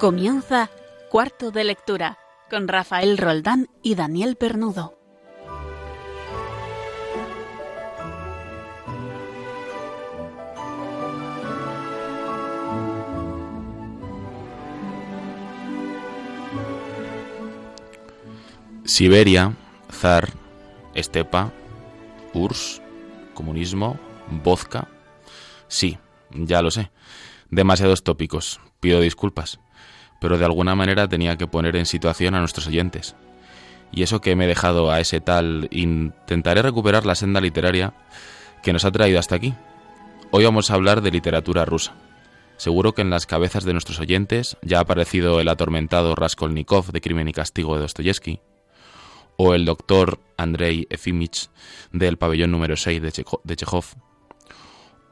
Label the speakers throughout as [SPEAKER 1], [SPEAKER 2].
[SPEAKER 1] Comienza Cuarto de Lectura con Rafael Roldán y Daniel Pernudo.
[SPEAKER 2] Siberia, zar, estepa, URSS, comunismo, vodka. Sí, ya lo sé. Demasiados tópicos. Pido disculpas. Pero de alguna manera tenía que poner en situación a nuestros oyentes. Y eso que me he dejado a ese tal, intentaré recuperar la senda literaria que nos ha traído hasta aquí. Hoy vamos a hablar de literatura rusa. Seguro que en las cabezas de nuestros oyentes ya ha aparecido el atormentado Raskolnikov de Crimen y Castigo de Dostoyevsky, o el doctor Andrei Efimich del pabellón número 6 de Chekhov,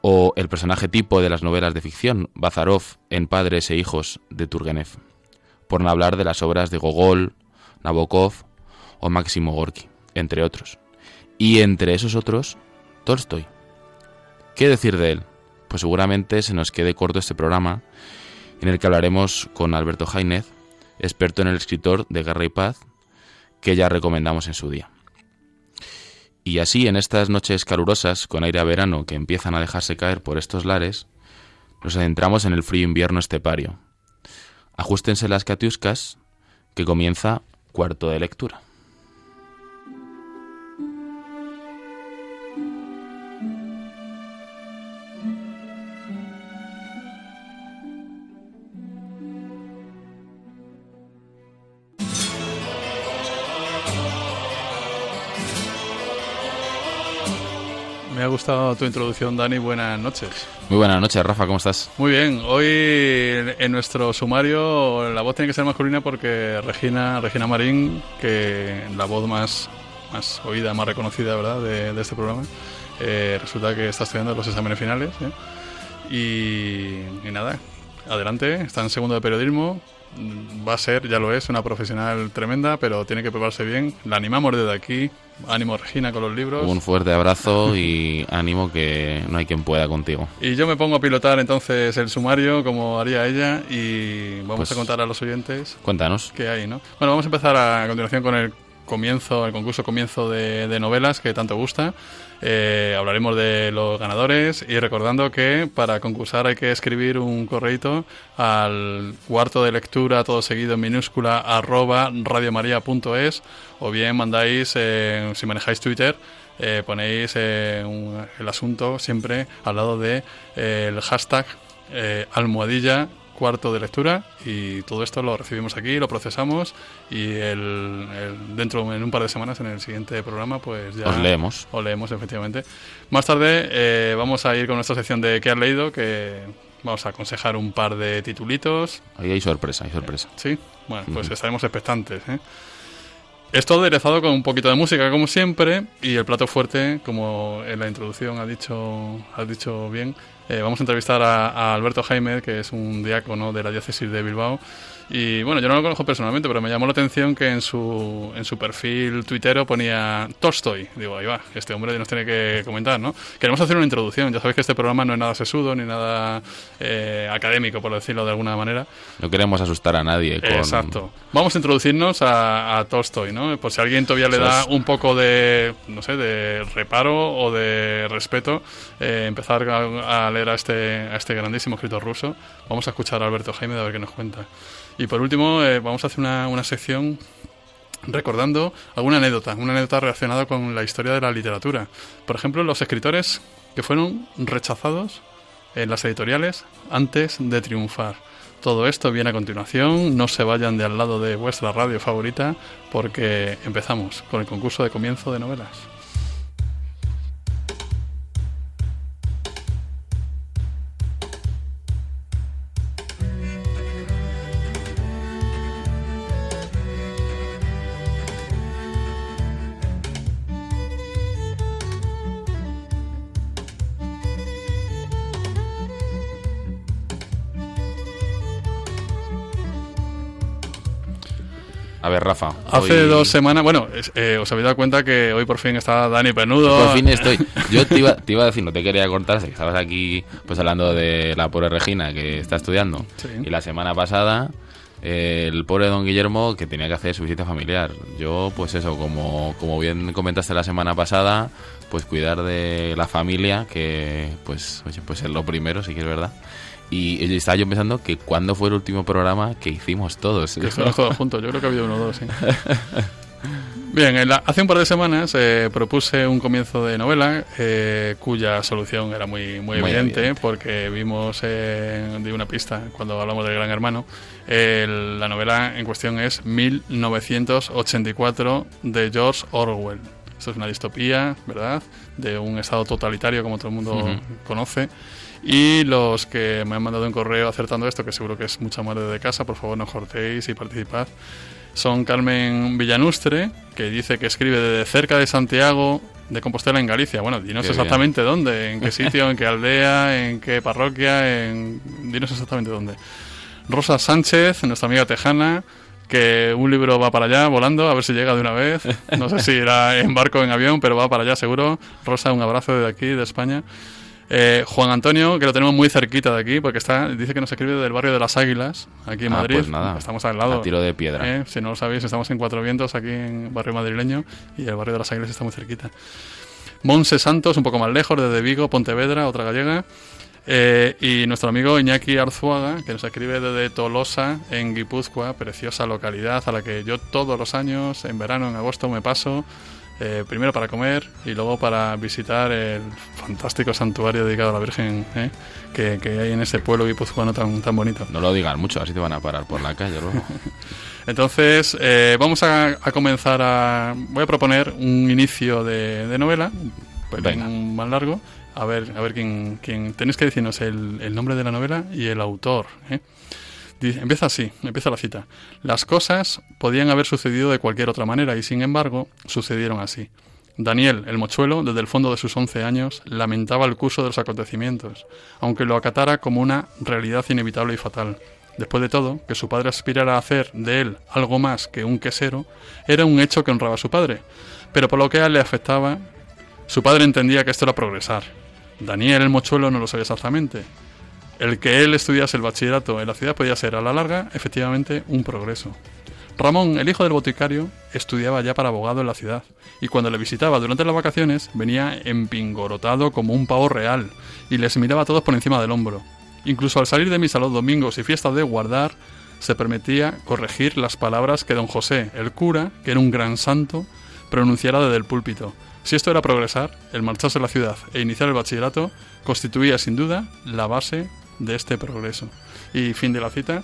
[SPEAKER 2] o el personaje tipo de las novelas de ficción, Bazarov en Padres e Hijos de Turgenev, por no hablar de las obras de Gogol, Nabokov o Máximo Gorky, entre otros. Y entre esos otros, Tolstoy. ¿Qué decir de él? Pues seguramente se nos quede corto este programa en el que hablaremos con Alberto Jainez, experto en el escritor de Guerra y Paz, que ya recomendamos en su día. Y así, en estas noches calurosas, con aire a verano que empiezan a dejarse caer por estos lares, nos adentramos en el frío invierno estepario. Ajustense las catiuscas, que comienza cuarto de lectura.
[SPEAKER 3] Gustado tu introducción, Dani. Buenas noches.
[SPEAKER 2] Muy buenas noches, Rafa. ¿Cómo estás?
[SPEAKER 3] Muy bien. Hoy en nuestro sumario la voz tiene que ser masculina porque Regina, Regina Marín, que la voz más, más oída, más reconocida, ¿verdad?, de, este programa, eh, resulta que está estudiando los exámenes finales. ¿eh? Y, y nada, adelante. Está en segundo de periodismo va a ser, ya lo es, una profesional tremenda, pero tiene que prepararse bien. La animamos desde aquí. Ánimo, Regina, con los libros.
[SPEAKER 2] Un fuerte abrazo y ánimo que no hay quien pueda contigo.
[SPEAKER 3] Y yo me pongo a pilotar entonces el sumario, como haría ella, y vamos
[SPEAKER 2] Pues
[SPEAKER 3] a contar a los oyentes
[SPEAKER 2] Cuéntanos.
[SPEAKER 3] qué hay, ¿no? Bueno, vamos a empezar a, continuación con el comienzo, el concurso comienzo de, de novelas que tanto gusta. Eh, hablaremos de los ganadores y recordando que para concursar hay que escribir un correito al cuarto de lectura todo seguido en minúscula arroba radiomaria.es o bien mandáis, eh, si manejáis Twitter, eh, ponéis un- el asunto siempre al lado de el hashtag almohadilla cuarto de lectura y todo esto lo recibimos aquí, lo procesamos y el, el- dentro en un par de semanas en el siguiente programa pues ya
[SPEAKER 2] Os leemos.
[SPEAKER 3] os leemos efectivamente. Más tarde eh, vamos a ir con nuestra sección de qué has leído que vamos a aconsejar un par de titulitos.
[SPEAKER 2] Ahí hay sorpresa, hay sorpresa.
[SPEAKER 3] Sí, bueno, pues
[SPEAKER 2] Ujú.
[SPEAKER 3] estaremos expectantes. ¿eh? Esto aderezado con un poquito de música, como siempre, y el plato fuerte, como en la introducción ha dicho, has dicho bien. Eh, vamos a entrevistar a, a Alberto Jaime, que es un diácono de la diócesis de Bilbao. Y bueno, yo no lo conozco personalmente, pero me llamó la atención que en su, en su perfil tuitero ponía Tolstoy. Digo, ahí va, este hombre nos tiene que comentar, ¿no? Queremos hacer una introducción. Ya sabéis que este programa no es nada sesudo ni nada eh, académico, por decirlo de alguna manera.
[SPEAKER 2] No queremos asustar a nadie con...
[SPEAKER 3] Exacto. Vamos a introducirnos a, a Tolstoy, ¿no? Por si alguien todavía le da un poco de, no sé, de reparo o de respeto, eh, empezar a, a leer a este, a este grandísimo escritor ruso. Vamos a escuchar a Alberto Jaime a ver qué nos cuenta. Y por último, eh, vamos a hacer una, una sección recordando alguna anécdota, una anécdota relacionada con la historia de la literatura. Por ejemplo, los escritores que fueron rechazados en las editoriales antes de triunfar. Todo esto viene a continuación, no se vayan de al lado de vuestra radio favorita porque empezamos con el concurso de comienzo de novelas.
[SPEAKER 2] A ver, Rafa.
[SPEAKER 3] Hace
[SPEAKER 2] hoy-
[SPEAKER 3] dos semanas, bueno, eh, os habéis dado cuenta que hoy por fin está Dani Penudo.
[SPEAKER 2] Por fin estoy. Yo te iba, te iba a decir, no te quería cortar, que estabas aquí pues hablando de la pobre Regina que está estudiando.
[SPEAKER 3] Sí.
[SPEAKER 2] Y la semana pasada el pobre don Guillermo que tenía que hacer su visita familiar. Yo, pues eso, como, como bien comentaste la semana pasada, pues cuidar de la familia, que pues, oye, pues es lo primero, sí que es verdad. Y estaba yo pensando que cuándo fue el último programa que hicimos todos.
[SPEAKER 3] Que todos juntos, yo creo que ha habido uno o dos, sí. Bien, hace un par de semanas eh, propuse un comienzo de novela eh, cuya solución era muy, muy, evidente, porque vimos eh, de una pista cuando hablamos del Gran Hermano. la novela en cuestión es 1984 de George Orwell. Esto es una distopía, ¿verdad? De un estado totalitario como todo el mundo conoce. Y los que me han mandado un correo acertando esto, que seguro que es mucha madre de casa, por favor no cortéis y participad son Carmen Villanustre, que dice que escribe desde cerca de Santiago de Compostela en Galicia. Bueno, dinos exactamente dónde, en qué sitio, en qué aldea, en qué parroquia, en... dinos exactamente dónde. Rosa Sánchez, nuestra amiga tejana, que un libro va para allá volando, a ver si llega de una vez. No sé si irá en barco o en avión, pero va para allá seguro. Rosa, un abrazo desde aquí, de España. Eh, Juan Antonio, que lo tenemos muy cerquita de aquí, porque está dice que nos escribe del barrio de las Águilas, aquí en ah, Madrid.
[SPEAKER 2] Pues nada,
[SPEAKER 3] estamos al lado.
[SPEAKER 2] A tiro de piedra.
[SPEAKER 3] Eh, si no lo sabéis, estamos en Cuatro Vientos, aquí en barrio madrileño, y el barrio de las Águilas está muy cerquita. Monse Santos, un poco más lejos, desde Vigo, Pontevedra, otra gallega. Eh, y nuestro amigo Iñaki Arzuaga, que nos escribe desde Tolosa, en Guipúzcoa, preciosa localidad a la que yo todos los años, en verano, en agosto, me paso eh, primero para comer y luego para visitar el fantástico santuario dedicado a la Virgen ¿eh? que, hay en ese pueblo guipuzcoano tan, tan bonito.
[SPEAKER 2] No lo digan mucho, así te van a parar por la calle luego.
[SPEAKER 3] Entonces, eh, vamos a, comenzar a... Voy a proponer un inicio de, novela, pues, un más largo. A ver, a ver quién, quién... Tenéis que decirnos el, el nombre de la novela y el autor. ¿eh? Empieza así, empieza la cita. Las cosas podían haber sucedido de cualquier otra manera y sin embargo sucedieron así. Daniel, el mochuelo, desde el fondo de sus once años, lamentaba el curso de los acontecimientos, aunque lo acatara como una realidad inevitable y fatal. Después de todo, que su padre aspirara a hacer de él algo más que un quesero, era un hecho que honraba a su padre. Pero por lo que a él le afectaba, su padre entendía que esto era progresar. Daniel, el mochuelo, no lo sabía exactamente, el que él estudiase el bachillerato en la ciudad podía ser a la larga efectivamente un progreso. Ramón, el hijo del boticario, estudiaba ya para abogado en la ciudad, y cuando le visitaba durante las vacaciones venía empingorotado como un pavo real, y les miraba a todos por encima del hombro. Incluso al salir de misa los domingos y fiestas de guardar, se permitía corregir las palabras que don José, el cura, que era un gran santo, pronunciara desde el púlpito. Si esto era progresar, el marcharse a la ciudad e iniciar el bachillerato constituía sin duda la base de este progreso. Y fin de la cita.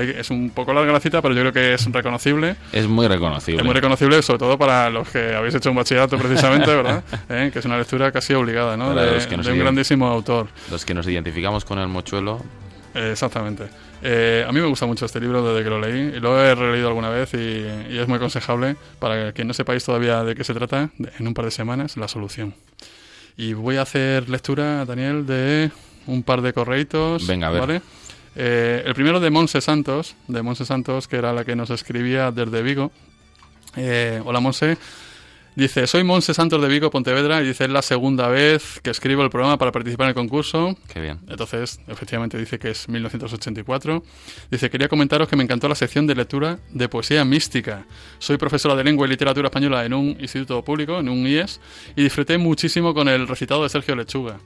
[SPEAKER 3] es un poco larga la cita, pero yo creo que es reconocible.
[SPEAKER 2] Es muy reconocible.
[SPEAKER 3] Es muy reconocible, sobre todo para los que habéis hecho un bachillerato precisamente, ¿verdad? ¿Eh? Que es una lectura casi obligada, ¿no? De, un grandísimo autor.
[SPEAKER 2] Los que nos identificamos con el mochuelo.
[SPEAKER 3] exactamente. Eh, a mí me gusta mucho este libro desde que lo leí y lo he releído alguna vez y, y es muy aconsejable para que no sepáis todavía de qué se trata, en un par de semanas, La Solución. Y voy a hacer lectura, Daniel, de un par de correitos.
[SPEAKER 2] Venga, a ver.
[SPEAKER 3] ¿vale? Eh, el primero de Monse Santos, de Monse Santos, que era la que nos escribía desde Vigo. Eh, hola Monse. Dice, soy Monse Santos de Vigo, Pontevedra, y dice, es la segunda vez que escribo el programa para participar en el concurso.
[SPEAKER 2] Qué bien.
[SPEAKER 3] Entonces, efectivamente dice que es 1984. Dice, quería comentaros que me encantó la sección de lectura de poesía mística. Soy profesora de lengua y literatura española en un instituto público, en un IES, y disfruté muchísimo con el recitado de Sergio Lechuga.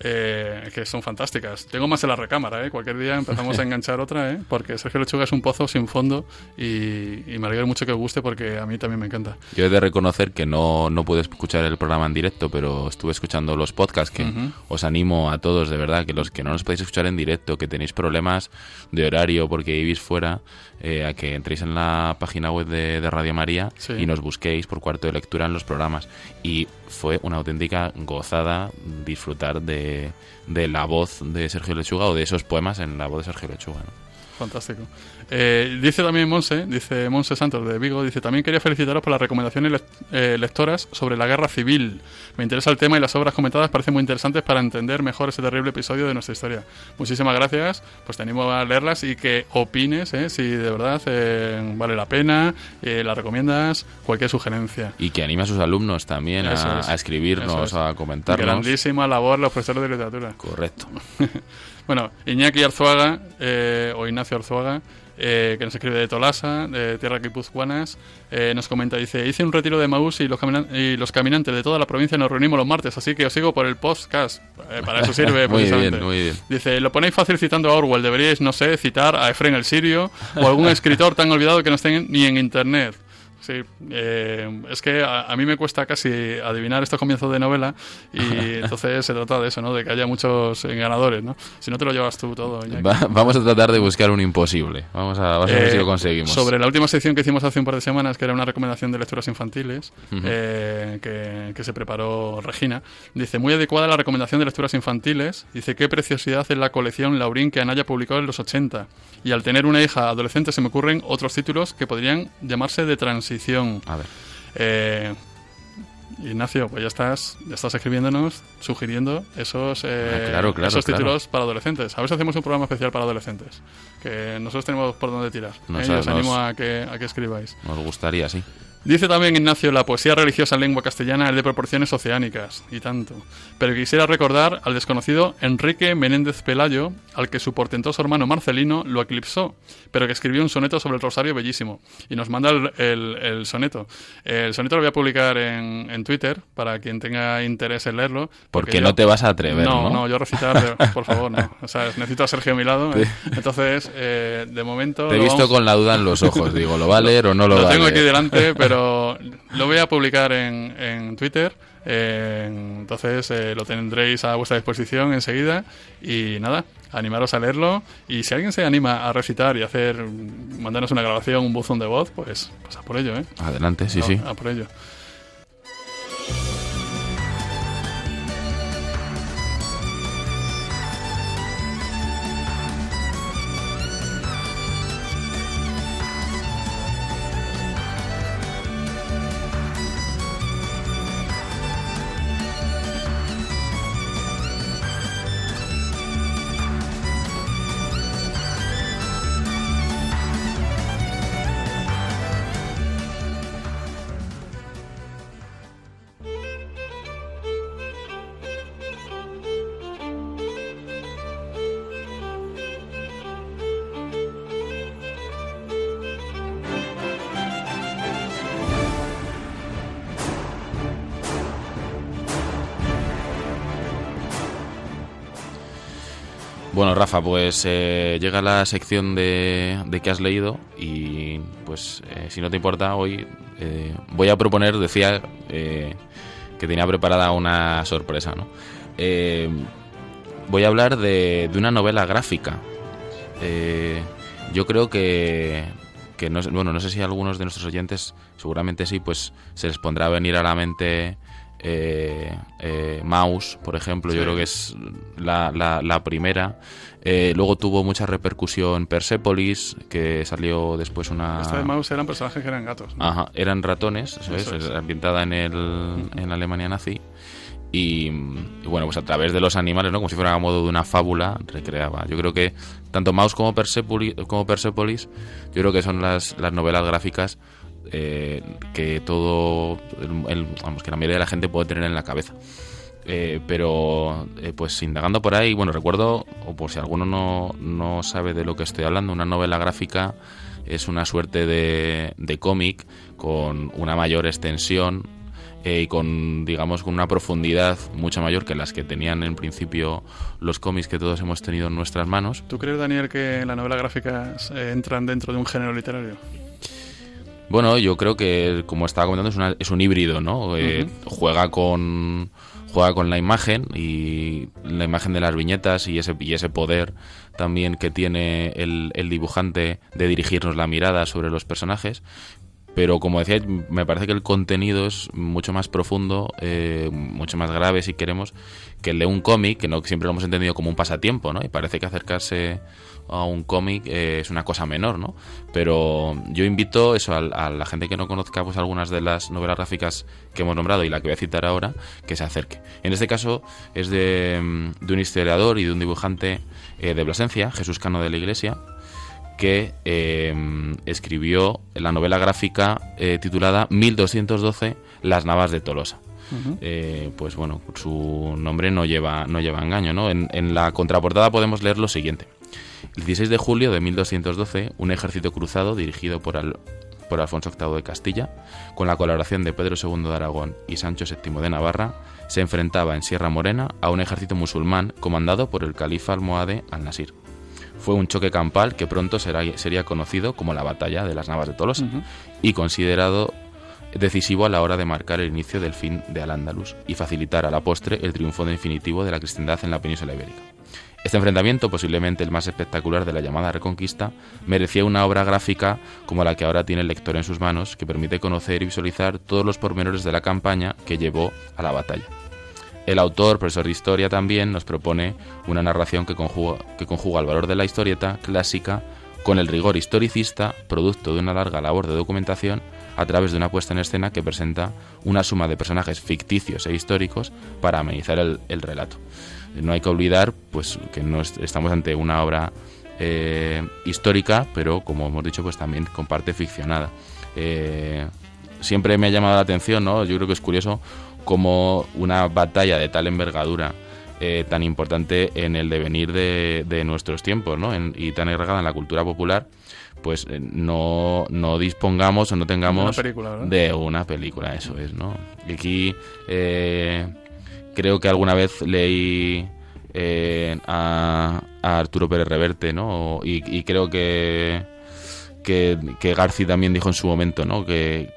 [SPEAKER 3] Eh, que son fantásticas. Tengo más en la recámara, ¿eh? Cualquier día empezamos a enganchar otra, ¿eh? Porque Sergio Lechuga es un pozo sin fondo y, me alegra mucho que os guste porque a mí también me encanta.
[SPEAKER 2] Yo he de reconocer que no, no pude escuchar el programa en directo, pero estuve escuchando los podcasts que os animo a todos, de verdad, que los que no los podéis escuchar en directo, que tenéis problemas de horario porque vivís fuera, eh, a que entréis en la página web de, Radio María y nos busquéis por cuarto de lectura en los programas. Y fue una auténtica gozada disfrutar de, de la voz de Sergio Lechuga o de esos poemas en la voz de Sergio Lechuga.
[SPEAKER 3] Fantástico. Eh, dice también Monse, dice Monse Santos de Vigo, dice también quería felicitaros por las recomendaciones eh, lectoras sobre la guerra civil. Me interesa el tema y las obras comentadas parecen muy interesantes para entender mejor ese terrible episodio de nuestra historia. Muchísimas gracias, pues te animo a leerlas y que opines eh, si de verdad vale la pena, la recomiendas, cualquier sugerencia.
[SPEAKER 2] Y que anime a sus alumnos también a, escribirnos, a comentarnos.
[SPEAKER 3] Grandísima labor los profesores de literatura.
[SPEAKER 2] Correcto.
[SPEAKER 3] bueno, Iñaki Arzuaga, o Ignacio Arzuaga, eh, que nos escribe de Tolasa, de Tierra Guipuzcoanas, eh, nos comenta, dice, hice un retiro de Maús y los, y los caminantes de toda la provincia nos reunimos los martes, así que os sigo por el podcast. Eh, para eso sirve,
[SPEAKER 2] muy bien, muy bien.
[SPEAKER 3] Dice, lo ponéis fácil citando a Orwell, deberíais, no sé, citar a Efraín el Sirio o algún escritor tan olvidado que no estén ni en internet. Sí, eh, es que a, mí me cuesta casi adivinar estos comienzos de novela y entonces se trata de eso, ¿no? De que haya muchos ganadores, ¿no? Si no te lo llevas tú todo.
[SPEAKER 2] vamos a tratar de buscar un imposible. Vamos a, ver si lo eh, conseguimos.
[SPEAKER 3] Sobre la última sección que hicimos hace un par de semanas, que era una recomendación de lecturas infantiles, eh, que, que, se preparó Regina, dice, muy adecuada la recomendación de lecturas infantiles. Dice, qué preciosidad es la colección Laurín que Anaya publicó en los 80. Y al tener una hija adolescente se me ocurren otros títulos que podrían llamarse de transición.
[SPEAKER 2] A ver.
[SPEAKER 3] Eh, Ignacio, pues ya estás, ya estás escribiéndonos, sugiriendo esos, eh,
[SPEAKER 2] ah,
[SPEAKER 3] esos títulos para adolescentes. A ver si hacemos un programa especial para adolescentes, que nosotros tenemos por dónde tirar.
[SPEAKER 2] Nos,
[SPEAKER 3] ¿eh? os animo a que, a que escribáis.
[SPEAKER 2] Nos gustaría, sí.
[SPEAKER 3] Dice también Ignacio, la poesía religiosa en lengua castellana es de proporciones oceánicas, y tanto. Pero quisiera recordar al desconocido Enrique Menéndez Pelayo, al que su portentoso hermano Marcelino lo eclipsó, pero que escribió un soneto sobre el rosario bellísimo. Y nos manda el, soneto. El soneto lo voy a publicar en, Twitter, para quien tenga interés en leerlo.
[SPEAKER 2] Porque, no te vas a atrever,
[SPEAKER 3] ¿no? No, yo recitar, por favor, no. O sea, necesito a Sergio a mi lado. ¿eh? Entonces, eh, de momento...
[SPEAKER 2] Te he visto con la duda en los ojos, digo, ¿lo va a leer o no lo,
[SPEAKER 3] va
[SPEAKER 2] a leer?
[SPEAKER 3] Lo tengo aquí delante, pero pero lo voy a publicar en, en Twitter. Entonces eh, lo tendréis a vuestra disposición enseguida. Y nada, animaros a leerlo. Y si alguien se anima a recitar y hacer, mandarnos una grabación, un buzón de voz, pues, pues a por ello, ¿eh?
[SPEAKER 2] Adelante, sí, sí.
[SPEAKER 3] A por ello.
[SPEAKER 2] Rafa, pues eh, llega la sección de, que has leído y pues eh, si no te importa, hoy eh, voy a proponer, decía que tenía preparada una sorpresa, ¿no? voy a hablar de, una novela gráfica. yo creo que, que no, bueno, no sé si algunos de nuestros oyentes, seguramente sí, pues se les pondrá a venir a la mente eh, eh, Mouse, por ejemplo, yo creo que es la, la, primera. Eh, luego tuvo mucha repercusión Persepolis, que salió después una...
[SPEAKER 3] Esta de Mouse eran personajes que eran gatos.
[SPEAKER 2] Ajá, eran ratones, ambientada en, el, en la Alemania nazi. Y, bueno, pues a través de los animales, ¿no? Como si fuera a modo de una fábula, recreaba. Yo creo que tanto Mouse como Persepolis, como Persepolis yo creo que son las, las novelas gráficas eh, que todo, el, vamos, que la mayoría de la gente puede tener en la cabeza. Eh, pero eh, pues indagando por ahí, bueno, recuerdo, o por si alguno no, no, sabe de lo que estoy hablando, una novela gráfica es una suerte de, de cómic con una mayor extensión y con, digamos, con una profundidad mucho mayor que las que tenían en principio los cómics que todos hemos tenido en nuestras manos.
[SPEAKER 3] ¿Tú crees, Daniel, que las novelas gráficas entran dentro de un género literario?
[SPEAKER 2] Bueno, yo creo que, como estaba comentando, es, un híbrido, ¿no? Eh, juega con juega con la imagen y la imagen de las viñetas y ese, y ese poder también que tiene el, el dibujante de dirigirnos la mirada sobre los personajes, pero como decía, me parece que el contenido es mucho más profundo, eh, mucho más grave si queremos, que el de un cómic, que no siempre lo hemos entendido como un pasatiempo, ¿no? Y parece que acercarse a un cómic eh, es una cosa menor, ¿no? Pero yo invito eso a, la gente que no conozca pues algunas de las novelas gráficas que hemos nombrado y la que voy a citar ahora, que se acerque. En este caso es de, un historiador y de un dibujante eh, de Blasencia, Jesús Cano de la Iglesia, que eh, escribió la novela gráfica titulada 1212 Las Navas de Tolosa. pues bueno, su nombre no lleva, no lleva engaño, ¿no? En, en la contraportada podemos leer lo siguiente. El 16 de julio de 1212, un ejército cruzado dirigido por, Al- por Alfonso VIII de Castilla, con la colaboración de Pedro II de Aragón y Sancho VII de Navarra, se enfrentaba en Sierra Morena a un ejército musulmán comandado por el califa almohade al-Nasir. Fue un choque campal que pronto será- sería conocido como la Batalla de las Navas de Tolosa y considerado decisivo a la hora de marcar el inicio del fin de Al-Ándalus y facilitar a la postre el triunfo definitivo de la cristiandad en la península ibérica. Este enfrentamiento, posiblemente el más espectacular de la llamada Reconquista, merecía una obra gráfica como la que ahora tiene el lector en sus manos, que permite conocer y visualizar todos los pormenores de la campaña que llevó a la batalla. El autor, profesor de historia, también nos propone una narración que conjuga, el valor de la historieta clásica con el rigor historicista, producto de una larga labor de documentación, a través de una puesta en escena que presenta una suma de personajes ficticios e históricos para amenizar el relato. No hay que olvidar pues, que no est- estamos ante una obra eh, histórica, pero como hemos dicho, pues también con parte ficcionada. Eh, siempre me ha llamado la atención, ¿no? Yo creo que es curioso cómo una batalla de tal envergadura eh, tan importante en el devenir de, de nuestros tiempos, ¿no? En- y tan agregada en la cultura popular, pues no, no dispongamos o no tengamos
[SPEAKER 3] Una película, ¿verdad?
[SPEAKER 2] de una película, eso es, ¿no? Y aquí eh, creo que alguna vez leí eh, a, a Arturo Pérez Reverte, ¿no? Y, y creo que, que, que Garci también dijo en su momento, ¿no? Que,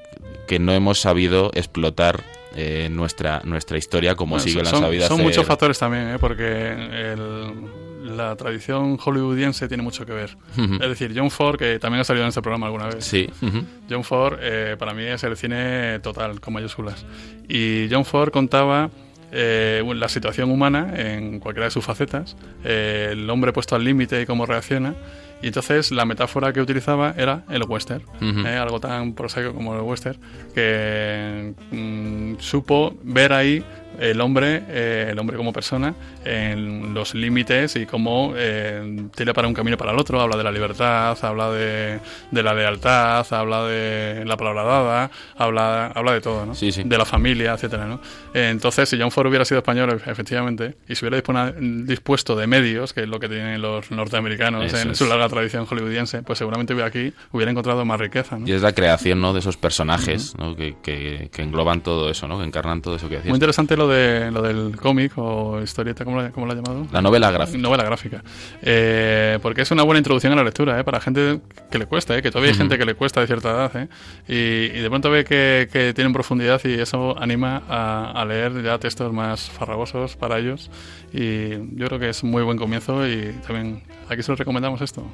[SPEAKER 2] que no hemos sabido explotar eh, nuestra, nuestra historia como
[SPEAKER 3] Bueno,
[SPEAKER 2] sí que lo han sabido
[SPEAKER 3] son
[SPEAKER 2] hacer.
[SPEAKER 3] muchos factores también, ¿eh? porque el- la tradición hollywoodiense tiene mucho que ver. Es decir, John Ford, que también ha salido en este programa alguna vez.
[SPEAKER 2] Sí.
[SPEAKER 3] John Ford eh, para mí es el cine total, con mayúsculas. Y John Ford contaba eh, la situación humana en cualquiera de sus facetas, eh, el hombre puesto al límite y cómo reacciona. Y entonces la metáfora que utilizaba era el western,
[SPEAKER 2] Ujú.
[SPEAKER 3] eh, algo tan prosaico como el western, que mm, supo ver ahí el hombre, eh, el hombre como persona, en los límites y cómo eh, tira para un camino para el otro. Habla de la libertad, habla de, de la lealtad, habla de la palabra dada, habla, habla de todo, ¿no?
[SPEAKER 2] Sí, sí.
[SPEAKER 3] De la familia, etcétera, ¿no? Entonces, si John Ford hubiera sido español, efectivamente, y se hubiera dispuesto de medios, que es lo que tienen los norteamericanos
[SPEAKER 2] Eso
[SPEAKER 3] en
[SPEAKER 2] es.
[SPEAKER 3] su larga tradición hollywoodiense, pues seguramente hubiera aquí hubiera encontrado más riqueza, ¿no?
[SPEAKER 2] Y es la creación, ¿no? De esos personajes, ¿no? Que, que, que engloban todo eso, ¿no? Que encarnan todo eso que decías.
[SPEAKER 3] Muy interesante lo de lo del cómic o historieta, ¿cómo la, cómo la ha llamado?
[SPEAKER 2] La novela gráfica.
[SPEAKER 3] Novela gráfica. Eh, porque es una buena introducción a la lectura, ¿eh? Para gente que le cuesta, ¿eh? Que todavía hay
[SPEAKER 2] Ujú.
[SPEAKER 3] gente que le cuesta de cierta edad, ¿eh? Y, y de pronto ve que, que tienen profundidad y eso anima a, a leer ya textos más farragosos para ellos. Y yo creo que es un muy buen comienzo y también aquí se lo recomendamos esto.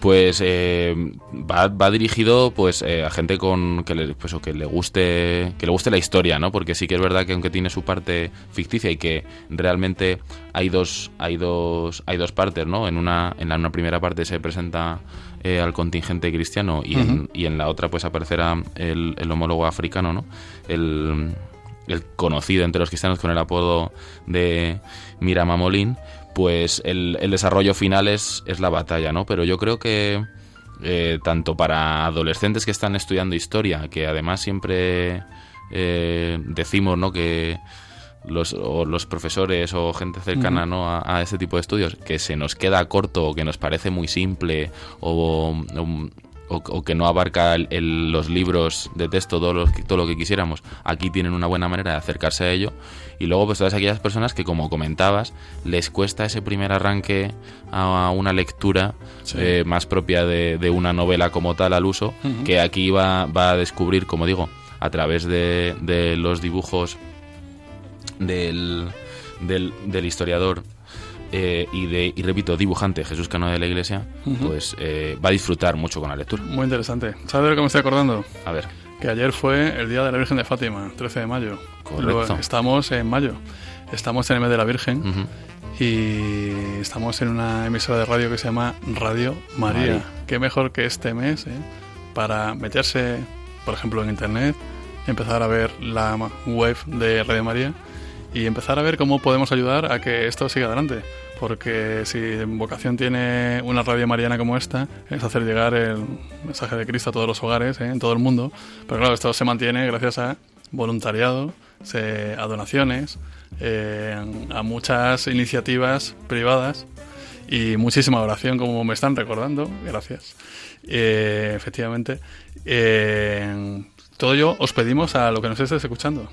[SPEAKER 2] Pues eh, va, va dirigido pues eh, a gente con que le, pues, o que le guste que le guste la historia, ¿no? Porque sí que es verdad que aunque tiene su parte ficticia y que realmente hay dos hay dos hay dos partes, ¿no? En una en la una primera parte se presenta eh, al contingente cristiano y, en, y en la otra pues aparecerá el, el homólogo africano, ¿no? El, el conocido entre los cristianos con el apodo de Miramamolín, pues el, el desarrollo final es, es la batalla, ¿no? Pero yo creo que eh, tanto para adolescentes que están estudiando historia, que además siempre eh, decimos, ¿no? Que los, o los profesores o gente cercana ¿no? a, a este tipo de estudios, que se nos queda corto o que nos parece muy simple o, o- o- o que no abarca el- el- los libros de texto todo lo, que- todo lo que quisiéramos, aquí tienen una buena manera de acercarse a ello. Y luego, pues todas aquellas personas que, como comentabas, les cuesta ese primer arranque a una lectura
[SPEAKER 3] Sí.
[SPEAKER 2] eh, más propia de, de una novela como tal al uso, que aquí va, va a descubrir, como digo, a través de, de los dibujos del, del, del historiador eh, y de, y repito, dibujante Jesús Cano de la Iglesia, pues eh, va a disfrutar mucho con la lectura.
[SPEAKER 3] Muy interesante. ¿Sabes de lo que me estoy acordando?
[SPEAKER 2] A ver,
[SPEAKER 3] Que ayer fue el Día de la Virgen de Fátima, 13 de mayo.
[SPEAKER 2] Correcto.
[SPEAKER 3] Estamos en mayo. Estamos en el mes de la Virgen. y estamos en una emisora de radio que se llama Radio María.
[SPEAKER 2] María.
[SPEAKER 3] Qué mejor que este mes ¿eh? para meterse, por ejemplo, en internet, empezar a ver la web de Radio María y empezar a ver cómo podemos ayudar a que esto siga adelante. Porque si vocación tiene una radio mariana como esta, es hacer llegar el mensaje de Cristo a todos los hogares, ¿eh? en todo el mundo. Pero claro, esto se mantiene gracias a voluntariado, a donaciones, eh, a muchas iniciativas privadas y muchísima oración, como me están recordando. Gracias. Eh, efectivamente. Eh, todo ello os pedimos a lo que nos estés escuchando.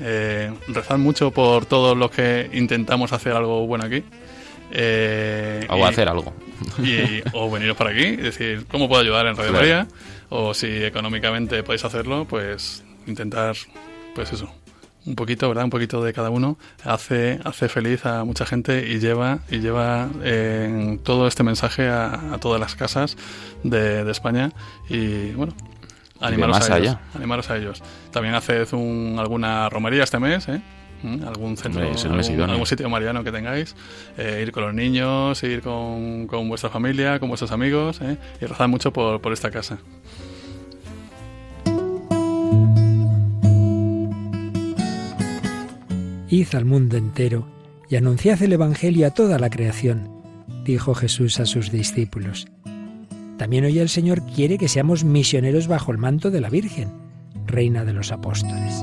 [SPEAKER 3] Eh, rezad mucho por todos los que intentamos hacer algo bueno aquí. Eh,
[SPEAKER 2] o
[SPEAKER 3] y-
[SPEAKER 2] hacer algo.
[SPEAKER 3] y, o veniros para aquí y decir cómo puedo ayudar en Radio
[SPEAKER 2] Claro.
[SPEAKER 3] María o si económicamente podéis hacerlo pues intentar pues eso un poquito verdad un poquito de cada uno hace hace feliz a mucha gente y lleva y lleva eh, todo este mensaje a, a todas las casas de, de España y bueno animaros a ellos,
[SPEAKER 2] allá.
[SPEAKER 3] animaros a ellos también haced un, alguna romería este mes ¿eh? Algún centro
[SPEAKER 2] el mes
[SPEAKER 3] algún, algún sitio mariano que tengáis eh, ir con los niños ir con, con vuestra familia con vuestros amigos ¿eh? y rezad mucho por, por esta casa
[SPEAKER 4] Id al mundo entero y anunciad el Evangelio a toda la creación, dijo Jesús a sus discípulos. También hoy el Señor quiere que seamos misioneros bajo el manto de la Virgen, Reina de los Apóstoles.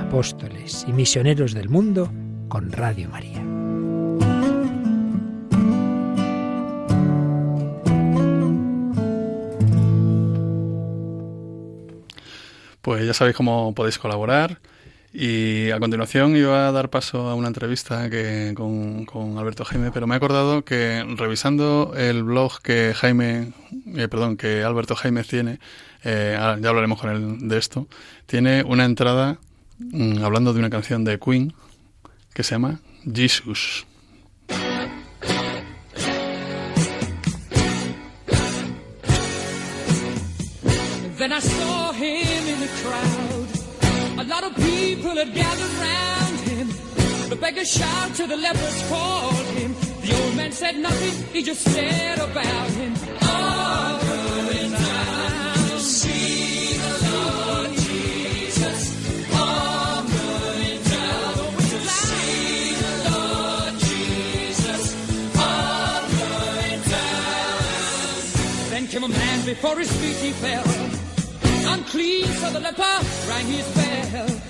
[SPEAKER 4] Apóstoles y misioneros del mundo con Radio María.
[SPEAKER 3] Pues ya sabéis cómo podéis colaborar. Y a continuación iba a dar paso a una entrevista que, con, con Alberto Jaime, pero me he acordado que revisando el blog que Jaime, eh, perdón, que Alberto Jaime tiene, eh, ya hablaremos con él de esto, tiene una entrada mm, hablando de una canción de Queen que se llama Jesus.
[SPEAKER 5] Had gathered round him. The beggar shouted, the lepers called him. The old man said nothing, he just said about him. Oh, going down to see the Lord Jesus. Oh, going down to see the Lord Jesus. Oh, going down. Then came a man before his feet he fell. Unclean, so the leper rang his bell.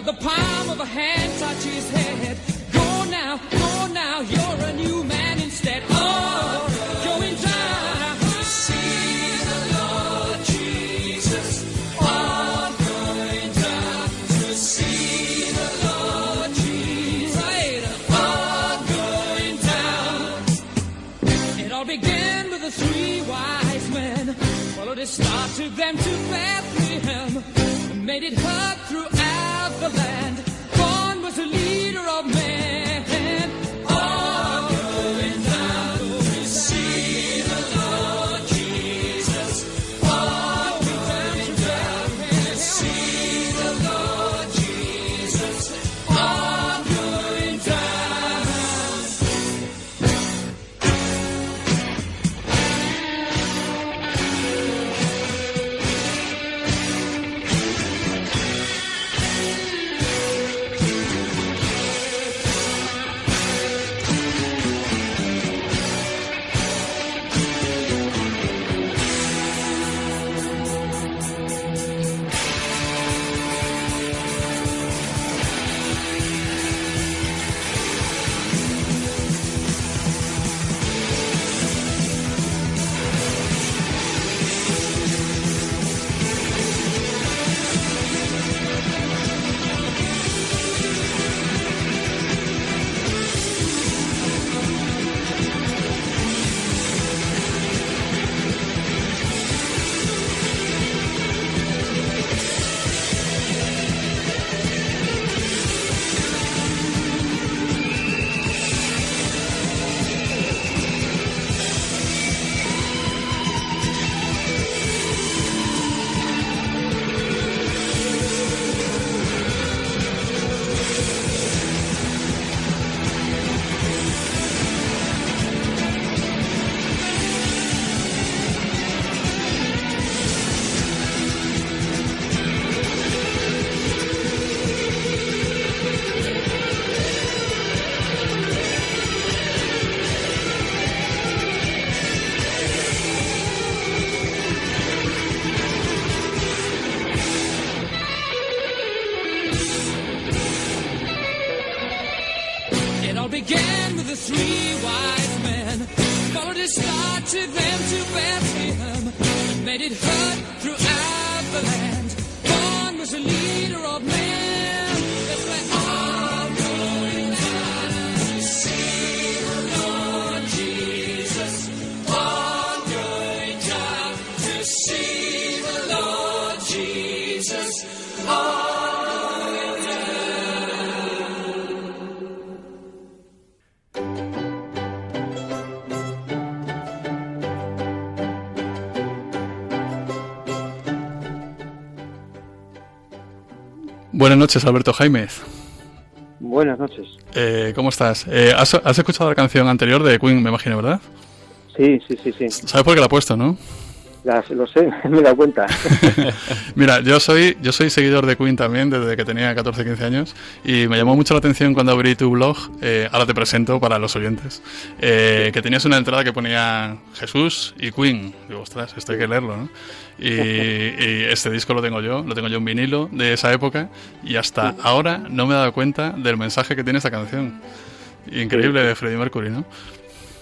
[SPEAKER 5] Felt the palm of a hand touch his head. Go now, go now, you're a new man instead. Oh, going down to see the Lord Jesus. Oh, going down to see the Lord Jesus. Right. Oh, going down. It all began with the three wise men. Followed his star, took them to Bethlehem. Made it heard
[SPEAKER 3] noches, Alberto Jaimez.
[SPEAKER 6] Buenas noches.
[SPEAKER 3] Eh, ¿Cómo estás? Eh, ¿has, has escuchado la canción anterior de Queen, me imagino, verdad?
[SPEAKER 6] Sí, sí, sí, sí.
[SPEAKER 3] ¿Sabes por qué la he puesto, no?
[SPEAKER 6] Las- lo sé, me he dado cuenta.
[SPEAKER 3] Mira, yo soy, yo soy seguidor de Queen también desde que tenía 14, 15 años y me llamó mucho la atención cuando abrí tu blog, eh, ahora te presento para los oyentes, eh, que tenías una entrada que ponía Jesús y Queen. Digo, ostras, esto hay que leerlo, ¿no? Y, y este disco lo tengo yo, lo tengo yo en vinilo de esa época y hasta ahora no me he dado cuenta del mensaje que tiene esta canción. Increíble de Freddie Mercury, ¿no?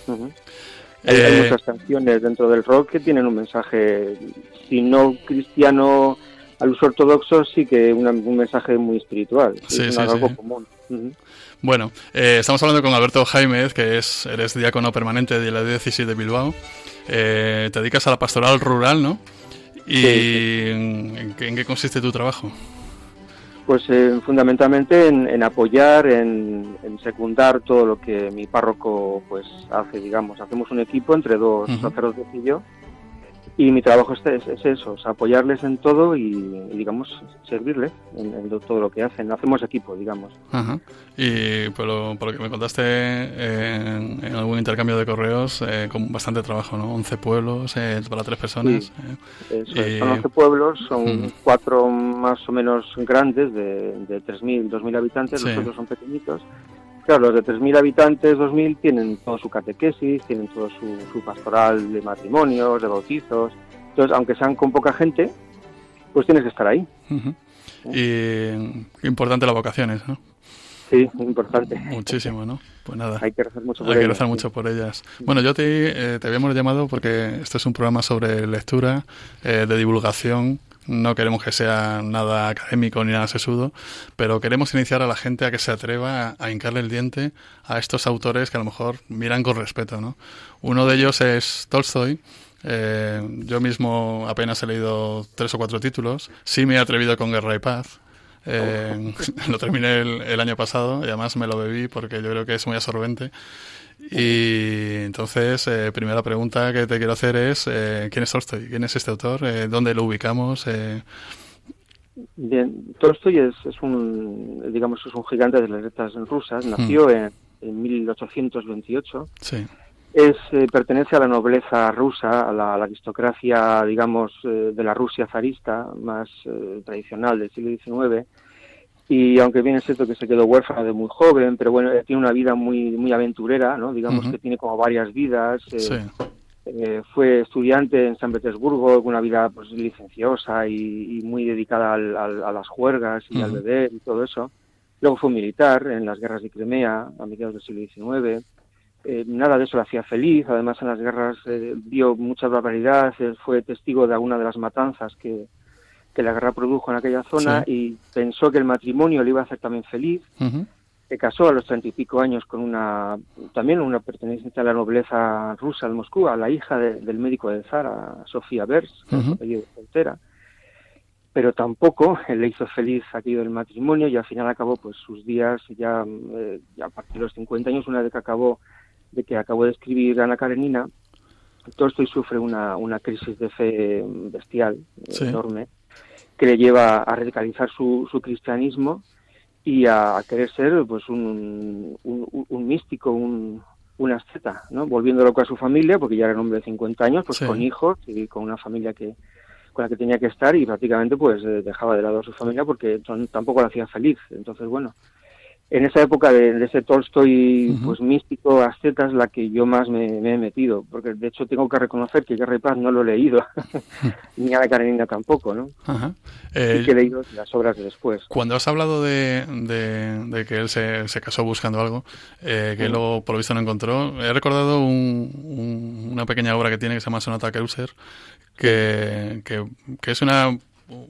[SPEAKER 6] Ujú. Hay, hay
[SPEAKER 3] Eh,
[SPEAKER 6] muchas canciones dentro del rock que tienen un mensaje, si no cristiano al uso ortodoxo, sí que una- un mensaje muy espiritual.
[SPEAKER 3] Sí,
[SPEAKER 6] es
[SPEAKER 3] sí,
[SPEAKER 6] algo
[SPEAKER 3] sí.
[SPEAKER 6] común.
[SPEAKER 3] Bueno, eh, estamos hablando con Alberto Jaimez, que es, eres diácono permanente de la diócesis de Bilbao. Eh, te dedicas a la pastoral rural, ¿no? ¿Y
[SPEAKER 6] Sí.
[SPEAKER 3] ¿en, en qué, en qué consiste tu trabajo?
[SPEAKER 6] Pues eh, fundamentalmente en, en apoyar, en, en secundar todo lo que mi párroco pues hace, digamos. Hacemos un equipo entre dos
[SPEAKER 3] Ujú.
[SPEAKER 6] sacerdotes y yo. Y mi trabajo es, es- es eso, es apoyarles en todo y, y, digamos, servirles en, en todo lo que hacen. Hacemos equipo, digamos.
[SPEAKER 3] Ajá. Y por lo, por lo que me contaste eh, en, en algún intercambio de correos, eh, con bastante trabajo, ¿no? 11 pueblos eh, para tres personas.
[SPEAKER 6] Sí.
[SPEAKER 3] eh.
[SPEAKER 6] Eso es,
[SPEAKER 3] Y-
[SPEAKER 6] Son 11 pueblos, son cuatro más o menos grandes, de, de 3.000, 2.000 habitantes,
[SPEAKER 3] Sí.
[SPEAKER 6] los otros son pequeñitos. Claro, los de 3.000 habitantes, 2.000 tienen todo su catequesis, tienen todo su, su pastoral de matrimonios, de bautizos. Entonces, aunque sean con poca gente, pues tienes que estar ahí.
[SPEAKER 3] Y qué importante las vocaciones, ¿no?
[SPEAKER 6] Sí, muy importante.
[SPEAKER 3] Muchísimo, ¿no? Pues nada.
[SPEAKER 6] Hay que rezar mucho por
[SPEAKER 3] Hay que
[SPEAKER 6] ello,
[SPEAKER 3] rezar
[SPEAKER 6] sí.
[SPEAKER 3] mucho por ellas. Bueno, yo te, eh, te habíamos llamado porque este es un programa sobre lectura, eh, de divulgación. No queremos que sea nada académico ni nada sesudo, pero queremos iniciar a la gente a que se atreva a, a hincarle el diente a estos autores que a lo mejor miran con respeto, ¿no? Uno de ellos es Tolstoy. Eh, yo mismo apenas he leído tres o cuatro títulos. Sí me he atrevido con Guerra y Paz. Eh, lo terminé el, el año pasado y además me lo bebí porque yo creo que es muy absorbente. Y entonces, eh, primera pregunta que te quiero hacer es, eh, ¿quién es Tolstoy? ¿Quién es este autor? Eh, ¿Dónde lo ubicamos? Eh,
[SPEAKER 6] Bien, Tolstoy es, es un, digamos, es un gigante de las letras rusas. Nació en, en 1828.
[SPEAKER 3] sí,
[SPEAKER 6] Es, eh, pertenece a la nobleza rusa, a la, a la aristocracia, digamos, eh, de la Rusia zarista, más tradicional del siglo XIX. Y aunque bien es cierto que se quedó huérfano de muy joven, pero bueno, eh, tiene una vida muy muy aventurera, ¿no? Digamos que tiene como varias vidas. eh,
[SPEAKER 3] sí,
[SPEAKER 6] eh, fue estudiante en San Petersburgo, con una vida pues licenciosa y, y muy dedicada al- al- a las juergas y al beber y todo eso. Luego fue militar en las guerras de Crimea a mediados del siglo XIX. Eh, nada de eso le hacía feliz. Además, en las guerras eh, vio mucha barbaridad. fue testigo de alguna de las matanzas que, que la guerra produjo en aquella zona y pensó que el matrimonio le iba a hacer también feliz se casó a los treinta y pico años con una, también una perteneciente a la nobleza rusa de Moscú, a la hija de- del médico del zar, a Sofía Bers, su
[SPEAKER 3] Ujú.
[SPEAKER 6] apellido soltera. Pero tampoco le hizo feliz aquello del matrimonio y al final acabó pues sus días ya, eh, ya a partir de los 50 años, una vez que acabó de que acabó de escribir Ana Karenina, Tolstoy sufre una, una crisis de fe bestial,
[SPEAKER 3] Sí.
[SPEAKER 6] enorme, que le lleva a radicalizar su, su cristianismo y a, querer ser pues un, un, un místico, un, un asceta, ¿no? Volviendo loco a su familia, porque ya era un hombre de 50 años, pues
[SPEAKER 3] Sí.
[SPEAKER 6] con hijos y con una familia que con la que tenía que estar y prácticamente pues eh, dejaba de lado a su familia porque tampoco la hacía feliz. Entonces, bueno, en esa época de, de ese Tolstoy pues místico, asceta, es la que yo más me, me he metido, porque de hecho tengo que reconocer que Guerra y Paz no lo he leído, ni a la Karenina tampoco, ¿no?
[SPEAKER 3] Ajá.
[SPEAKER 6] Sí
[SPEAKER 3] Eh,
[SPEAKER 6] que he leído las obras de después.
[SPEAKER 3] Cuando has hablado de, de- de que él se, se casó buscando algo, eh, que luego por lo visto no encontró, he recordado un- un- una pequeña obra que tiene que se llama Sonata Kreuser, que, que, que es una,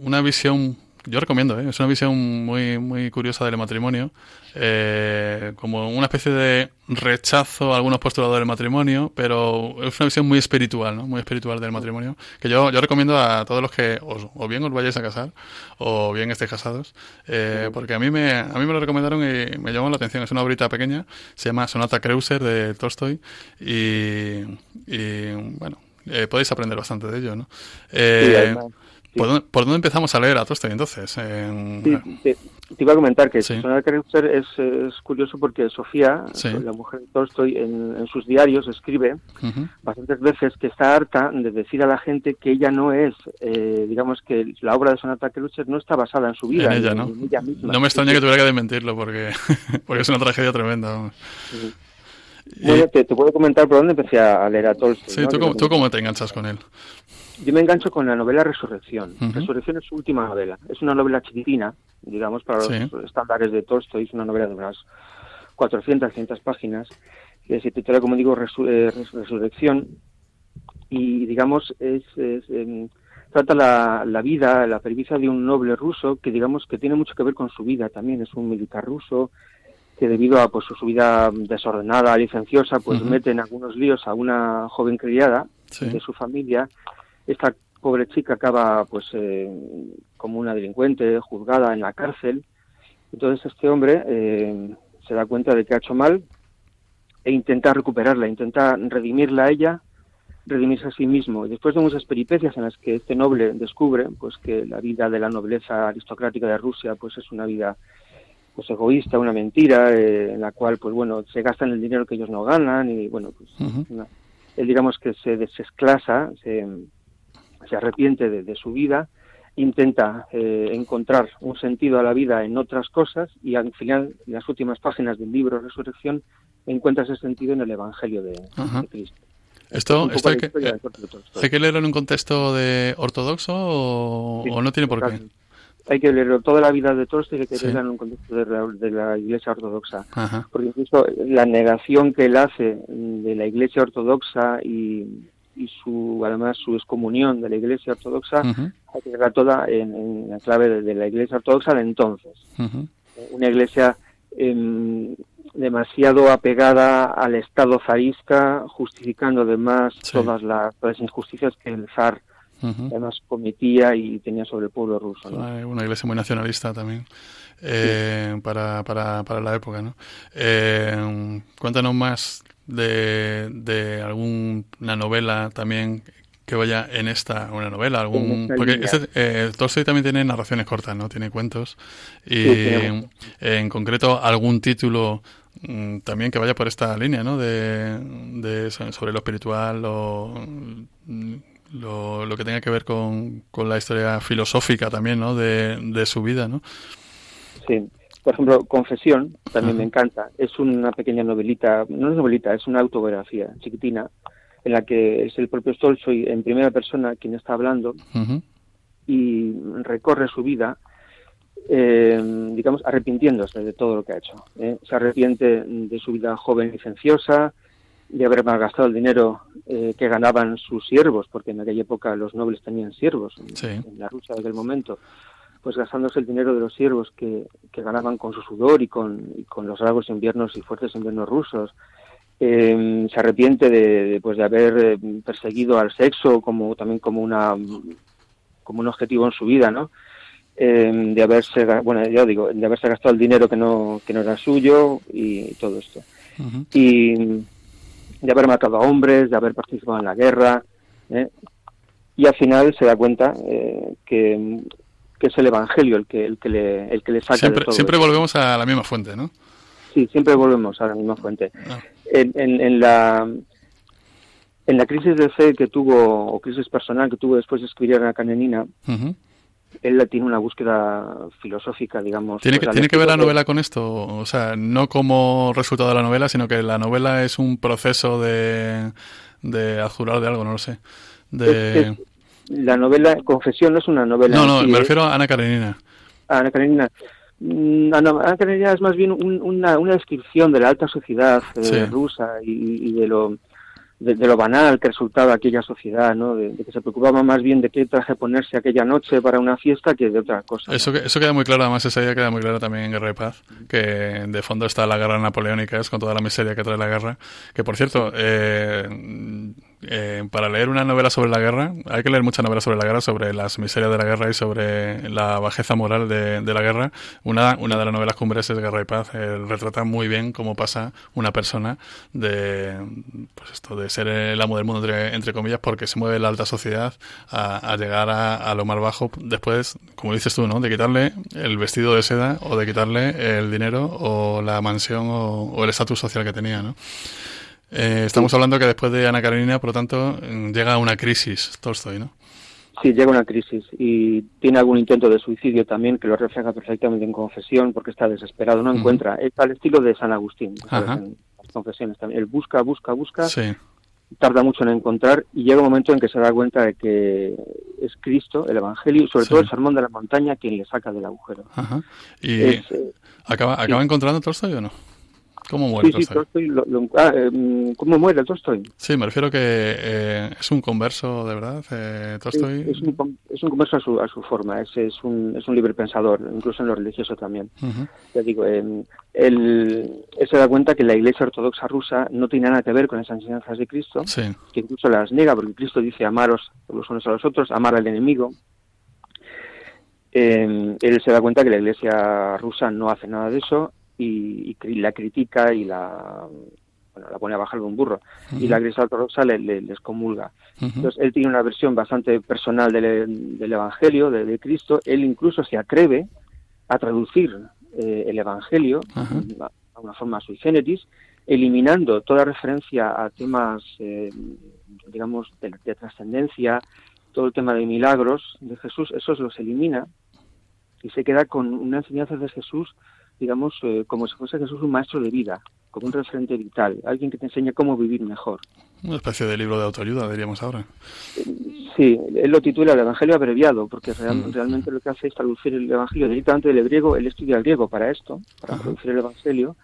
[SPEAKER 3] una visión, yo recomiendo, ¿eh? es una visión muy, muy curiosa del matrimonio, eh, como una especie de rechazo a algunos postuladores del matrimonio, pero es una visión muy espiritual, ¿no? muy espiritual del matrimonio, que yo, yo recomiendo a todos los que os- o bien os vayáis a casar o bien estéis casados, eh, porque a mí, me, a mí me lo recomendaron y me llamó la atención. Es una obrita pequeña, se llama Sonata Kreuser de Tolstoy y, y, bueno, eh, podéis aprender bastante de ello, ¿no? Eh,
[SPEAKER 6] sí.
[SPEAKER 3] ¿Por, dónde, por dónde empezamos a leer a Tolstoy entonces? En-
[SPEAKER 6] Sí, te, te iba a comentar que
[SPEAKER 3] Sí.
[SPEAKER 6] Es, es curioso porque Sofía,
[SPEAKER 3] Sí.
[SPEAKER 6] la mujer de Tolstoy, en, en sus diarios escribe bastantes veces que está harta de decir a la gente que ella no es, eh, digamos que la obra de Sonata Kreuzer no está basada en su vida,
[SPEAKER 3] En ella, ¿no?
[SPEAKER 6] en ella misma.
[SPEAKER 3] No me extraña que tuviera que desmentirlo porque, porque es una tragedia tremenda.
[SPEAKER 6] sí.
[SPEAKER 3] Y-
[SPEAKER 6] Bueno, te, te puedo comentar por dónde empecé a leer a Tolstoy.
[SPEAKER 3] sí,
[SPEAKER 6] ¿no?
[SPEAKER 3] ¿tú,
[SPEAKER 6] Que
[SPEAKER 3] cómo,
[SPEAKER 6] lo-
[SPEAKER 3] ¿tú cómo te enganchas con él?
[SPEAKER 6] Yo me engancho con la novela Resurrección. Resurrección es su última novela. Es una novela chiquitina, digamos, para los
[SPEAKER 3] Sí.
[SPEAKER 6] estándares de Tolstoy. Es una novela de unas 400, 500 páginas. Que se titula, como digo, Resu- eh, Res- Resurrección. Y, digamos, es, es, em, trata la, la vida, la pervicia de un noble ruso que, digamos, que tiene mucho que ver con su vida también. Es un militar ruso que debido a pues su vida desordenada, licenciosa, pues mete en algunos líos a una joven criada
[SPEAKER 3] Sí.
[SPEAKER 6] de su familia. Esta pobre chica acaba pues eh, como una delincuente, juzgada en la cárcel. Entonces este hombre eh, se da cuenta de que ha hecho mal e intenta recuperarla, intenta redimirla a ella, redimirse a sí mismo. Y después de muchas peripecias en las que este noble descubre pues que la vida de la nobleza aristocrática de Rusia pues es una vida pues egoísta, una mentira, eh, en la cual pues bueno se gastan el dinero que ellos no ganan y bueno pues una- él digamos que se desesclasa, se, se arrepiente de, de su vida, intenta eh, encontrar un sentido a la vida en otras cosas y al final, en las últimas páginas del libro Resurrección, encuentra ese sentido en el Evangelio de, de Cristo.
[SPEAKER 3] Esto, esto hay, que, eh,
[SPEAKER 6] de Tolstoy.
[SPEAKER 3] ¿hay que leerlo en un contexto de ortodoxo o,
[SPEAKER 6] Sí,
[SPEAKER 3] o no tiene por qué?
[SPEAKER 6] Hay que leer toda la vida de Tolstoy, hay que
[SPEAKER 3] Sí.
[SPEAKER 6] leerla en un contexto de la, de la Iglesia Ortodoxa.
[SPEAKER 3] Ajá.
[SPEAKER 6] porque incluso la negación que él hace de la Iglesia Ortodoxa y, y su además su excomunión de la Iglesia Ortodoxa
[SPEAKER 3] Ujú,
[SPEAKER 6] hay que verla toda en, en la clave de, de la Iglesia Ortodoxa de entonces
[SPEAKER 3] ujú.
[SPEAKER 6] una Iglesia em, demasiado apegada al Estado zarista justificando además
[SPEAKER 3] Sí.
[SPEAKER 6] todas las, todas las injusticias que el zar además cometía y tenía sobre el pueblo ruso ¿no?
[SPEAKER 3] Una, una iglesia muy nacionalista también eh, para, para, para la época, ¿no? Eh, cuéntanos más de, de alguna novela también que vaya en esta, una novela, algún... Porque este, eh, Tolstoy también tiene narraciones cortas, ¿no? Tiene cuentos y
[SPEAKER 6] Sí,
[SPEAKER 3] en concreto algún título mm, también que vaya por esta línea, ¿no? De, de so- sobre lo espiritual o mm, lo, lo que tenga que ver con, con la historia filosófica también, ¿no? De, de su vida, ¿no?
[SPEAKER 6] Sí. Por ejemplo, Confesión, también me encanta. Es una pequeña novelita, no es novelita, es una autobiografía chiquitina, en la que es el propio Tolstoy en primera persona quien está hablando y recorre su vida, eh, digamos, arrepintiéndose de todo lo que ha hecho. ¿eh? Se arrepiente de su vida joven licenciosa, de haber malgastado el dinero eh, que ganaban sus siervos, porque en aquella época los nobles tenían siervos, en,
[SPEAKER 3] Sí.
[SPEAKER 6] en la Rusia de aquel momento, pues gastándose el dinero de los siervos que, que ganaban con su sudor y con, y con los largos inviernos y fuertes inviernos rusos. Eh, se arrepiente de, de, pues, de haber eh, perseguido al sexo como también como una como un objetivo en su vida, ¿no? Eh, de haberse, bueno, yo digo, de haberse gastado el dinero que no, que no era suyo y todo esto. Y de haber matado a hombres, de haber participado en la guerra. ¿eh? Y al final se da cuenta eh, que, que es el Evangelio el que, el que, le, el que le saca de
[SPEAKER 3] Siempre,
[SPEAKER 6] todo
[SPEAKER 3] siempre
[SPEAKER 6] esto.
[SPEAKER 3] volvemos a la misma fuente, ¿no?
[SPEAKER 6] Sí, siempre volvemos a la misma fuente.
[SPEAKER 3] Ah.
[SPEAKER 6] En, en, en la en la crisis de fe que tuvo, o crisis personal que tuvo después de escribir a Karenina,
[SPEAKER 3] Ujú,
[SPEAKER 6] él tiene una búsqueda filosófica, digamos.
[SPEAKER 3] ¿Tiene,
[SPEAKER 6] pues,
[SPEAKER 3] que,
[SPEAKER 6] al
[SPEAKER 3] ¿Tiene que ver la novela con esto? O sea, no como resultado de la novela, sino que la novela es un proceso de, de adjurar de algo, no lo sé. De...
[SPEAKER 6] Es- es- la novela Confesión no es una novela.
[SPEAKER 3] no, no,
[SPEAKER 6] sí,
[SPEAKER 3] me
[SPEAKER 6] ¿eh?
[SPEAKER 3] refiero a Ana Karenina.
[SPEAKER 6] a Ana Karenina. Mm, Ana, Karenina es más bien un- una, una descripción de la alta sociedad eh,
[SPEAKER 3] Sí.
[SPEAKER 6] rusa y, y de lo de, de lo banal que resultaba aquella sociedad, ¿no? De, de que se preocupaba más bien de qué traje ponerse aquella noche para una fiesta que de otra cosa.
[SPEAKER 3] Eso, eso queda muy claro, además esa idea queda muy clara también en Guerra y Paz, que de fondo está la guerra napoleónica, es con toda la miseria que trae la guerra. Que por cierto, eh, eh, para leer una novela sobre la guerra, hay que leer muchas novelas sobre la guerra, sobre las miserias de la guerra y sobre la bajeza moral de, de la guerra. Una, una de las novelas cumbres es Guerra y Paz, eh, retrata muy bien cómo pasa una persona de, pues esto, de ser el amo del mundo, entre, comillas, porque se mueve la alta sociedad a, llegar a, a lo más bajo después, como dices tú, ¿no? De quitarle el vestido de seda o de quitarle el dinero o la mansión o, o el estatus social que tenía, ¿no? Eh, estamos hablando que después de Ana Karenina, por lo tanto, mm, llega una crisis Tolstoy, ¿no?
[SPEAKER 6] Sí, llega una crisis y tiene algún intento de suicidio también que lo refleja perfectamente en Confesión porque está desesperado, no encuentra. Es al estilo de San Agustín, en las Confesiones también. Él busca, busca, busca,
[SPEAKER 3] Sí.
[SPEAKER 6] tarda mucho en encontrar y llega un momento en que se da cuenta de que es Cristo, el Evangelio y sobre
[SPEAKER 3] Sí.
[SPEAKER 6] todo el sermón de la montaña quien le saca del agujero.
[SPEAKER 3] Ajá. ¿Y
[SPEAKER 6] Es, eh,
[SPEAKER 3] acaba, acaba encontrando Tolstoy o no? ¿Cómo muere
[SPEAKER 6] sí, sí,
[SPEAKER 3] Tolstoy?
[SPEAKER 6] Tolstoy lo- lo- ah, eh, ¿Cómo muere Tolstoy?
[SPEAKER 3] Sí, me refiero que eh, es un converso de verdad, eh, Tolstoy.
[SPEAKER 6] Es, es un, es un converso a su, a su forma, es, es, un, es un libre pensador, incluso en lo religioso también.
[SPEAKER 3] Ujú.
[SPEAKER 6] Ya digo, eh, él, él se da cuenta que la Iglesia Ortodoxa rusa no tiene nada que ver con esas enseñanzas de Cristo,
[SPEAKER 3] Sí.
[SPEAKER 6] que incluso las niega, porque Cristo dice amaros los unos a los otros, amar al enemigo. Eh, él se da cuenta que la Iglesia rusa no hace nada de eso y, y la critica y la, bueno, la pone a bajar de un burro. Y la Iglesia Ortodoxa le, le- les comulga. Entonces, él tiene una versión bastante personal del, del Evangelio, de, de Cristo. Él incluso se atreve a traducir eh, el Evangelio
[SPEAKER 3] Ajá.
[SPEAKER 6] a, a una forma sui generis, eliminando toda referencia a temas, eh, digamos, de, de trascendencia, todo el tema de milagros de Jesús, esos los elimina y se queda con una enseñanza de Jesús, digamos, eh, como si fuese Jesús un maestro de vida, como un referente vital, alguien que te enseña cómo vivir mejor.
[SPEAKER 3] Una especie de libro de autoayuda, diríamos ahora.
[SPEAKER 6] Sí, él lo titula el Evangelio abreviado, porque real-
[SPEAKER 3] Mm.
[SPEAKER 6] realmente lo que hace es traducir el Evangelio directamente del griego. Él estudia el griego para esto, para
[SPEAKER 3] Ajá.
[SPEAKER 6] traducir el Evangelio.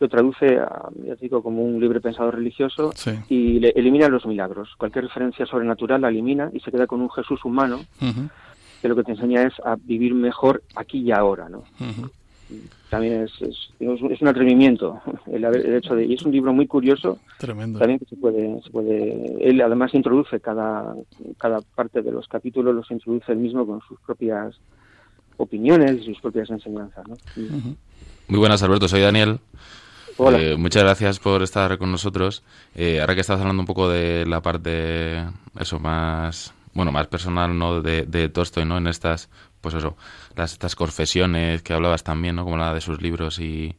[SPEAKER 6] Lo traduce, a, ya digo, como un libre pensador religioso
[SPEAKER 3] Sí.
[SPEAKER 6] y le elimina los milagros. Cualquier referencia sobrenatural la elimina y se queda con un Jesús humano
[SPEAKER 3] Ujú.
[SPEAKER 6] que lo que te enseña es a vivir mejor aquí y ahora, ¿no?
[SPEAKER 3] Ujú.
[SPEAKER 6] También es, es, es un- atrevimiento el, haber- el hecho de... Y es un libro muy curioso
[SPEAKER 3] Tremendo.
[SPEAKER 6] también que se puede, se puede él además introduce cada, cada parte de los capítulos los introduce él mismo con sus propias opiniones y sus propias enseñanzas.
[SPEAKER 2] Muy buenas, Alberto. Soy Daniel.
[SPEAKER 6] Hola.
[SPEAKER 2] Eh, muchas gracias por estar con nosotros. Eh, ahora que estás hablando un poco de la parte, eso, más, bueno, más personal, ¿no? De, de Tolstoy, ¿no? En estas, pues eso, las, estas confesiones que hablabas también, ¿no? Como la de sus libros y,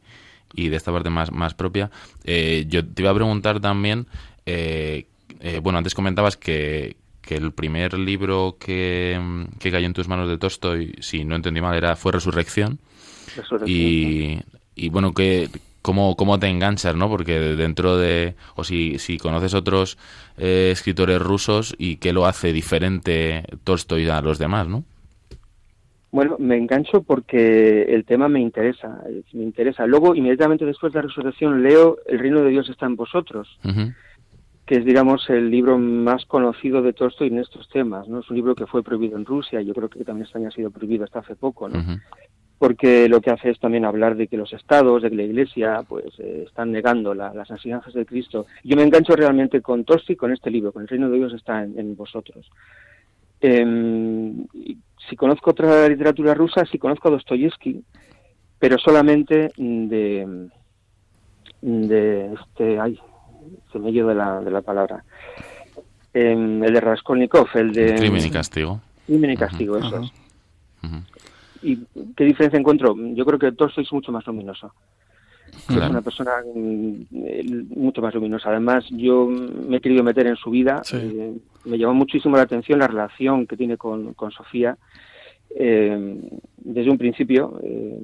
[SPEAKER 2] y de esta parte más, más propia. Eh, yo te iba a preguntar también, eh, eh, bueno, antes comentabas que, que el primer libro que, que cayó en tus manos de Tolstoy, si no entendí mal, era fue Resurrección.
[SPEAKER 6] Resurrección,
[SPEAKER 2] Y, y bueno, que cómo, cómo te enganchas, ¿no? Porque dentro de, o si, si conoces otros eh, escritores rusos y qué lo hace diferente Tolstoy a los demás, ¿no?
[SPEAKER 6] Bueno, me engancho porque el tema me interesa, eh, me interesa. Luego, inmediatamente después de la resurrección, leo El reino de Dios está en vosotros, que es, digamos, el libro más conocido de Tolstoy en estos temas, ¿no? Es un libro que fue prohibido en Rusia, yo creo que también en España ha sido prohibido hasta hace poco, ¿no? porque lo que hace es también hablar de que los estados, de que la Iglesia, pues eh, están negando la- las enseñanzas de Cristo. Yo me engancho realmente con Tolstoy, con este libro, con el reino de Dios está en, en vosotros. Em, si conozco otra literatura rusa, sí conozco a Dostoyevsky, pero solamente de, de este, ay, se me de la, de la palabra, Em, el de Raskolnikov, el de
[SPEAKER 2] Crimen y castigo.
[SPEAKER 6] Crimen y castigo, eso
[SPEAKER 3] Ajá.
[SPEAKER 6] es. ¿Y qué diferencia encuentro? Yo creo que Tolstoy es mucho más luminoso. Es una persona mm, mucho más luminosa. Además, yo me he querido meter en su vida.
[SPEAKER 3] Sí.
[SPEAKER 6] eh, me llamó muchísimo la atención la relación que tiene con, con Sofía eh, desde un principio, eh,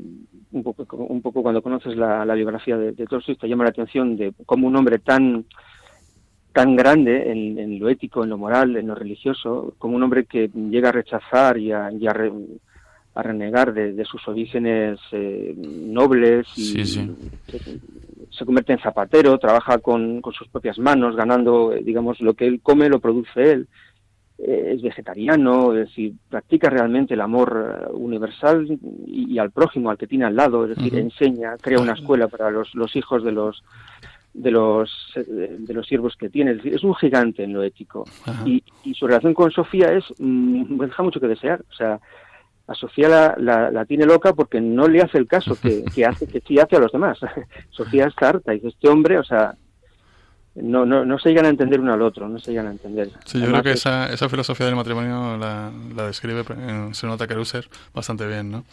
[SPEAKER 6] un, poco, un poco cuando conoces la, la biografía de, de Tolstoy, te llama la atención de cómo un hombre tan tan grande en, en, lo ético, en lo moral, en lo religioso, como un hombre que llega a rechazar y a, y a, re, a renegar de, de, sus orígenes eh, nobles y
[SPEAKER 2] sí, sí.
[SPEAKER 6] Se, se, convierte en zapatero, trabaja con, con sus propias manos, ganando, eh, digamos, lo que él come lo produce él. Eh, es vegetariano, es decir, practica realmente el amor universal y, y, al prójimo, al que tiene al lado, es decir, uh -huh. enseña, crea una escuela para los, los hijos de los de los de los siervos que tiene, es decir, es un gigante en lo ético y, y, su relación con Sofía es mmm, deja mucho que desear, o sea, a Sofía la, la, la, tiene loca porque no le hace el caso que, que hace que sí hace a los demás. Sofía está harta y dice este hombre, o sea, no, no, no se llegan a entender uno al otro, no se llegan a entender.
[SPEAKER 3] Sí, yo Además, creo que esa, esa filosofía del matrimonio la, la describe en Sonata Caruser bastante bien, ¿no?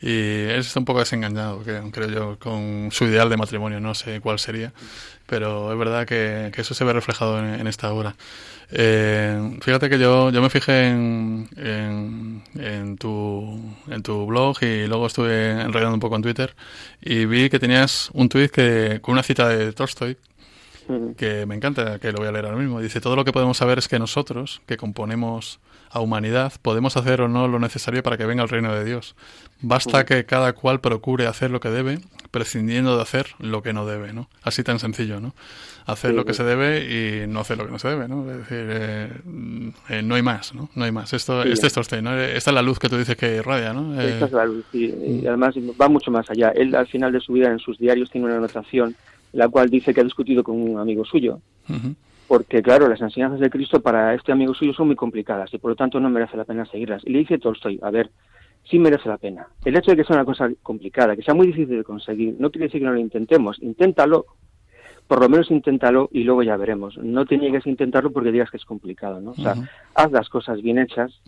[SPEAKER 3] Y él está un poco desengañado, creo yo, con su ideal de matrimonio, no sé cuál sería, pero es verdad que, que eso se ve reflejado en, en esta obra. Eh, fíjate que yo, yo me fijé en, en, en, tu, en tu blog y luego estuve enredando un poco en Twitter y vi que tenías un tweet que, con una cita de Tolstoy que me encanta, que lo voy a leer ahora mismo. Dice, todo lo que podemos saber es que nosotros, que componemos a humanidad, podemos hacer o no lo necesario para que venga el reino de Dios. Basta que cada cual procure hacer lo que debe, prescindiendo de hacer lo que no debe, ¿no? Así tan sencillo, ¿no? Hacer lo que se debe y no hacer lo que no se debe, ¿no? Es decir, eh, eh, no hay más, ¿no? No hay más. Esto, sí. Este es Tolstoy, ¿no? Esta es la luz que tú dices que irradia, ¿no?
[SPEAKER 6] Eh... Esta es la luz, y, y además va mucho más allá. Él al final de su vida en sus diarios tiene una anotación la cual dice que ha discutido con un amigo suyo. Uh -huh. Porque, claro, las enseñanzas de Cristo para este amigo suyo son muy complicadas y por lo tanto no merece la pena seguirlas. Y le dice Tolstoy, a ver, sí merece la pena. El hecho de que sea una cosa complicada, que sea muy difícil de conseguir, no quiere decir que no lo intentemos. Inténtalo, por lo menos inténtalo y luego ya veremos. No te niegues a intentarlo porque digas que es complicado, ¿no? O sea, uh -huh. haz las cosas bien hechas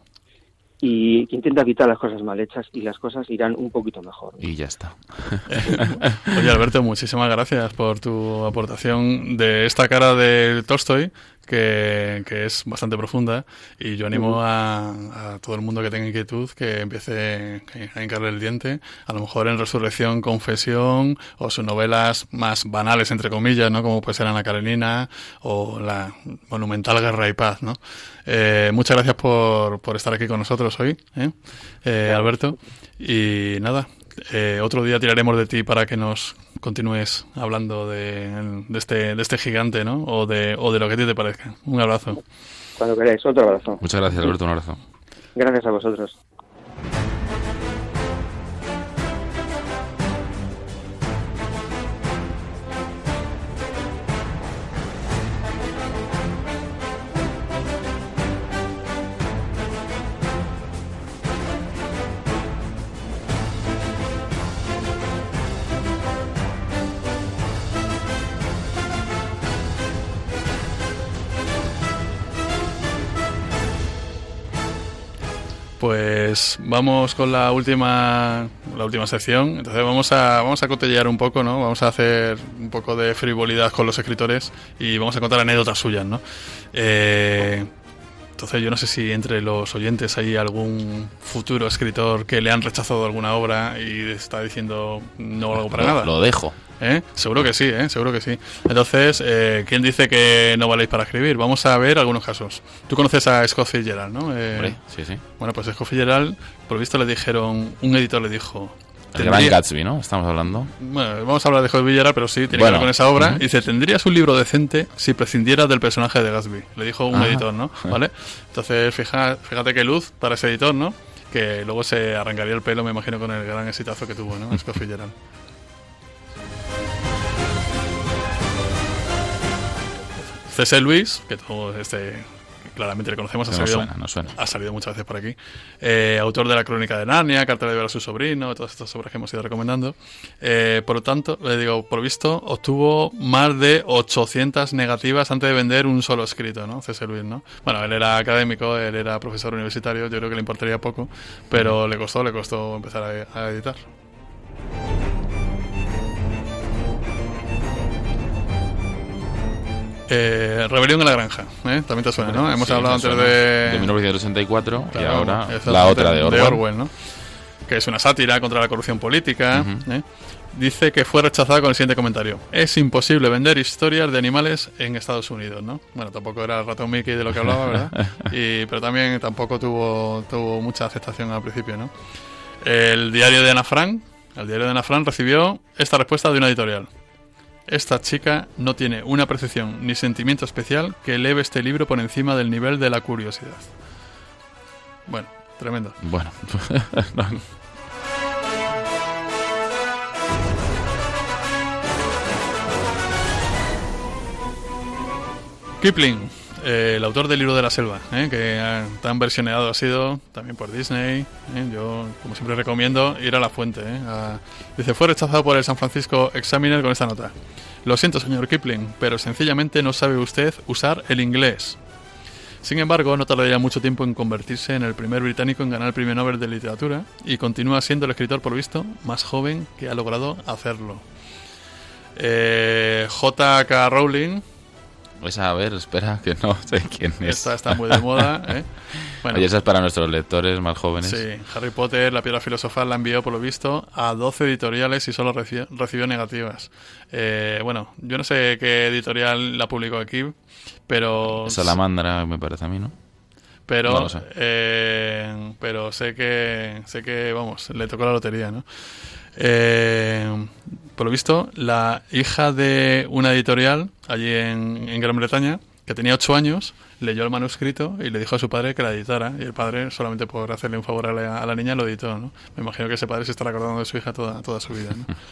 [SPEAKER 6] y intenta evitar las cosas mal hechas y las cosas irán un poquito mejor.
[SPEAKER 2] Y ya está.
[SPEAKER 3] Oye, Alberto, muchísimas gracias por tu aportación de esta cara de Tolstoy que, que, es bastante profunda y yo animo a, a, todo el mundo que tenga inquietud que empiece a hincarle el diente, a lo mejor en Resurrección, Confesión o sus novelas más banales, entre comillas, ¿no? como puede ser Ana Karenina o la monumental Guerra y Paz. ¿no? Eh, muchas gracias por, por estar aquí con nosotros hoy, ¿eh? Eh, Alberto. Y nada, eh, otro día tiraremos de ti para que nos continúes hablando de, de, este, de este gigante, ¿no? O de, o de lo que a ti te parezca. Un abrazo.
[SPEAKER 6] Cuando queráis, otro abrazo.
[SPEAKER 2] Muchas gracias, Alberto. Un abrazo.
[SPEAKER 6] Gracias a vosotros.
[SPEAKER 3] Pues vamos con la última la última sección. Entonces vamos a vamos a cotellar un poco, ¿no? Vamos a hacer un poco de frivolidad con los escritores y vamos a contar anécdotas suyas, ¿no? Eh, entonces yo no sé si entre los oyentes hay algún futuro escritor que le han rechazado alguna obra y está diciendo no hago para nada.
[SPEAKER 2] Lo dejo.
[SPEAKER 3] ¿Eh? Seguro que sí, ¿eh? seguro que sí. Entonces, eh, ¿quién dice que no valéis para escribir? Vamos a ver algunos casos. Tú conoces a Scott Fitzgerald, ¿no?
[SPEAKER 2] Eh, sí, sí.
[SPEAKER 3] Bueno, pues Scott Fitzgerald, por visto le dijeron, un editor le dijo...
[SPEAKER 2] El gran Gatsby, ¿no? Estamos hablando.
[SPEAKER 3] Bueno, vamos a hablar de Scott Fitzgerald, pero sí, tiene bueno, que ver con esa obra. Uh -huh. Y dice, ¿tendrías un libro decente si prescindieras del personaje de Gatsby? Le dijo un editor, ¿no? ¿Vale? Entonces, fija, fíjate qué luz para ese editor, ¿no? Que luego se arrancaría el pelo, me imagino, con el gran exitazo que tuvo, ¿no? Scott Fitzgerald. C.S. Luis, que todo este claramente le conocemos, ha
[SPEAKER 2] no
[SPEAKER 3] salido,
[SPEAKER 2] suena, no suena.
[SPEAKER 3] ha salido muchas veces por aquí. Eh, autor de la Crónica de Narnia, Carta de ver a su sobrino, todas estas obras que hemos ido recomendando. Eh, por lo tanto, le digo, por visto, obtuvo más de 800 negativas antes de vender un solo escrito, ¿no? C.S. Luis, ¿no? Bueno, él era académico, él era profesor universitario, yo creo que le importaría poco, pero le costó, le costó empezar a, a editar. Eh, Rebelión en la Granja, ¿eh? también te suena, ¿no? Hemos
[SPEAKER 2] Sí,
[SPEAKER 3] hablado antes de...
[SPEAKER 2] De 1964 y
[SPEAKER 3] Claro,
[SPEAKER 2] ahora
[SPEAKER 3] exactamente,
[SPEAKER 2] la otra de Orwell.
[SPEAKER 3] ¿no? Que es una sátira contra la corrupción política.
[SPEAKER 2] Ujú.
[SPEAKER 3] ¿eh? Dice que fue rechazada con el siguiente comentario. Es imposible vender historias de animales en Estados Unidos, ¿no? Bueno, tampoco era el ratón Mickey de lo que hablaba, ¿verdad? Y, pero también tampoco tuvo, tuvo mucha aceptación al principio, ¿no? El diario de Ana Frank, el diario de Ana Frank recibió esta respuesta de una editorial. Esta chica no tiene una percepción ni sentimiento especial que eleve este libro por encima del nivel de la curiosidad. Bueno, tremendo.
[SPEAKER 2] Bueno, no,
[SPEAKER 3] Kipling, eh, el autor del libro de la selva, eh, que ah, tan versioneado ha sido también por Disney. eh, yo, como siempre, recomiendo ir a la fuente. eh, a- dice: Fue rechazado por el San Francisco Examiner con esta nota. Lo siento, señor Kipling, pero sencillamente no sabe usted usar el inglés. Sin embargo, no tardaría mucho tiempo en convertirse en el primer británico en ganar el Premio Nobel de Literatura y continúa siendo el escritor, por visto, más joven que ha logrado hacerlo. Eh, J.K. Rowling,
[SPEAKER 2] pues a ver, espera, que no sé quién es.
[SPEAKER 3] esta está muy de moda. ¿eh? Bueno,
[SPEAKER 2] Oye, esa es para nuestros lectores más jóvenes.
[SPEAKER 3] sí, Harry Potter, la piedra filosofal, la envió, por lo visto, a 12 editoriales y solo reci- recibió negativas. Eh, bueno, yo no sé qué editorial la publicó aquí, pero...
[SPEAKER 2] Salamandra, me parece a mí, ¿no?
[SPEAKER 3] pero
[SPEAKER 2] No sé.
[SPEAKER 3] eh, pero sé que sé que vamos le tocó la lotería no Eh, por lo visto la hija de una editorial allí en, en Gran Bretaña que tenía ocho años leyó el manuscrito y le dijo a su padre que la editara y el padre solamente por hacerle un favor a la, a la niña lo editó no me imagino que ese padre se estará acordando de su hija toda toda su vida ¿no?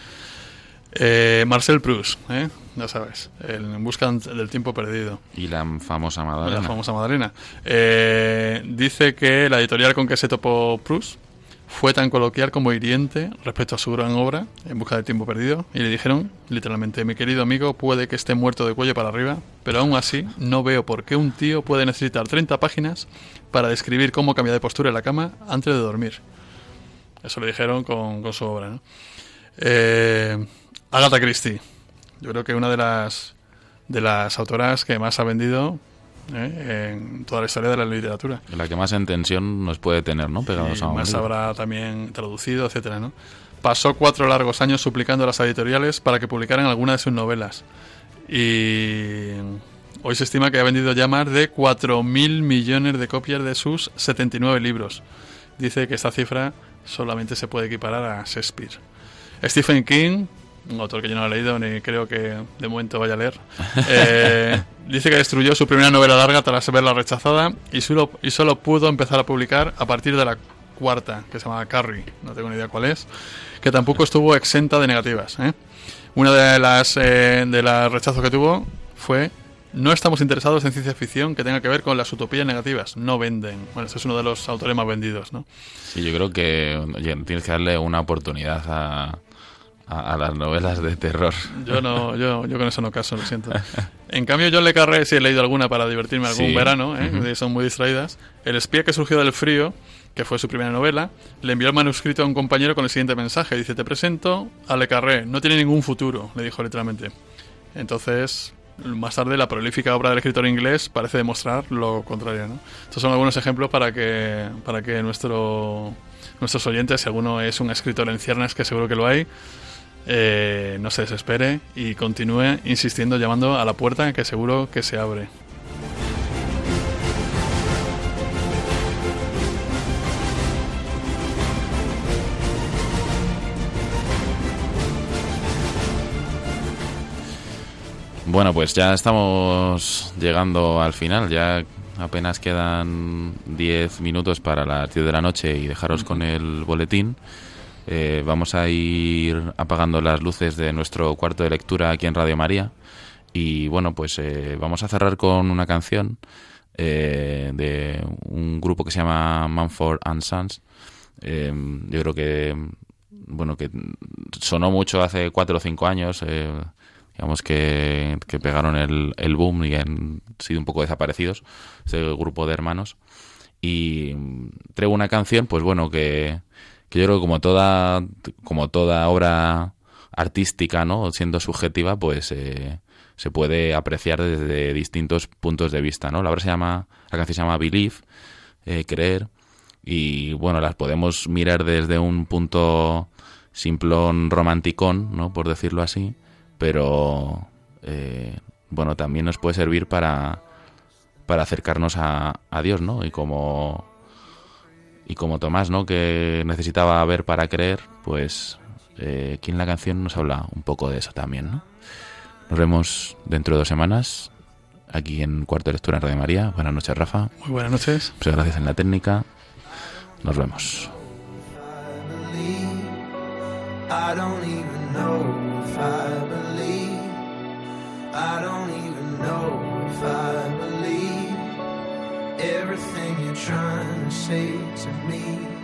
[SPEAKER 3] Eh, Marcel Proust, ¿eh? ya sabes, el En busca del tiempo perdido.
[SPEAKER 2] Y la famosa
[SPEAKER 3] La
[SPEAKER 2] Madalena.
[SPEAKER 3] famosa Madalena. Eh, dice que la editorial con que se topó Proust fue tan coloquial como hiriente respecto a su gran obra, En busca del tiempo perdido, y le dijeron, literalmente, mi querido amigo puede que esté muerto de cuello para arriba, pero aún así no veo por qué un tío puede necesitar 30 páginas para describir cómo cambia de postura en la cama antes de dormir. Eso le dijeron con, con su obra. Eh, Agatha Christie. Yo creo que una de las de las autoras que más ha vendido ¿eh? en toda la historia de la literatura.
[SPEAKER 2] La que más en tensión nos puede tener, ¿no? Pegados
[SPEAKER 3] Y
[SPEAKER 2] a un
[SPEAKER 3] más
[SPEAKER 2] libro.
[SPEAKER 3] habrá también traducido, etcétera, ¿no? Pasó cuatro largos años suplicando a las editoriales para que publicaran alguna de sus novelas. Y hoy se estima que ha vendido ya más de 4.000 millones de copias de sus 79 libros. Dice que esta cifra solamente se puede equiparar a Shakespeare. Stephen King, un autor que yo no he leído ni creo que de momento vaya a leer, eh, dice que destruyó su primera novela larga tras verla rechazada y solo, y solo pudo empezar a publicar a partir de la cuarta, que se llama Carrie, no tengo ni idea cuál es, que tampoco estuvo exenta de negativas. ¿eh? Una de las eh, de los rechazos que tuvo fue no estamos interesados en ciencia ficción que tenga que ver con las utopías negativas, no venden. Bueno, este es uno de los autores más vendidos, ¿no?
[SPEAKER 2] Sí, yo creo que oye, tienes que darle una oportunidad a, a, a las novelas de terror.
[SPEAKER 3] Yo no, yo, yo con eso no caso, lo siento. En cambio, yo le carré, si he leído alguna para divertirme algún
[SPEAKER 2] Sí.
[SPEAKER 3] verano, ¿eh? Son muy distraídas. El espía que surgió del frío, que fue su primera novela, le envió el manuscrito a un compañero con el siguiente mensaje. Dice, te presento a Le Carré, no tiene ningún futuro, le dijo literalmente. Entonces, más tarde, la prolífica obra del escritor inglés parece demostrar lo contrario. ¿no? Estos son algunos ejemplos para que, para que nuestro, nuestros oyentes, si alguno es un escritor en ciernes, que seguro que lo hay, eh, no se desespere y continúe insistiendo, llamando a la puerta que seguro que se abre.
[SPEAKER 2] Bueno, pues ya estamos llegando al final. Ya apenas quedan 10 minutos para las 10 de la noche y dejaros con el boletín. Eh, vamos a ir apagando las luces de nuestro cuarto de lectura aquí en Radio María. Y bueno, pues eh, vamos a cerrar con una canción eh, de un grupo que se llama Manford and Sons. Yo creo que bueno que sonó mucho hace cuatro o cinco años. digamos que, que pegaron el, el boom y han sido un poco desaparecidos, ese grupo de hermanos. Y traigo una canción, pues bueno, que, yo creo que como toda, como toda obra artística, ¿no? Siendo subjetiva, pues eh, se puede apreciar desde distintos puntos de vista, ¿no? La obra se llama, la canción se llama Believe, eh, creer, y bueno, las podemos mirar desde un punto simplón romanticón, ¿no? Por decirlo así, pero eh, bueno, también nos puede servir para, para acercarnos a, a Dios, ¿no? Y como y como Tomás, ¿no? Que necesitaba ver para creer, pues eh, aquí en la canción nos habla un poco de eso también, ¿no? Nos vemos dentro de dos semanas aquí en Cuarto de Lectura en Radio María. Buenas noches, Rafa.
[SPEAKER 3] Muy buenas noches.
[SPEAKER 2] Muchas gracias en la técnica. Nos vemos.
[SPEAKER 7] I don't even know if believe. Everything you're trying to say to me.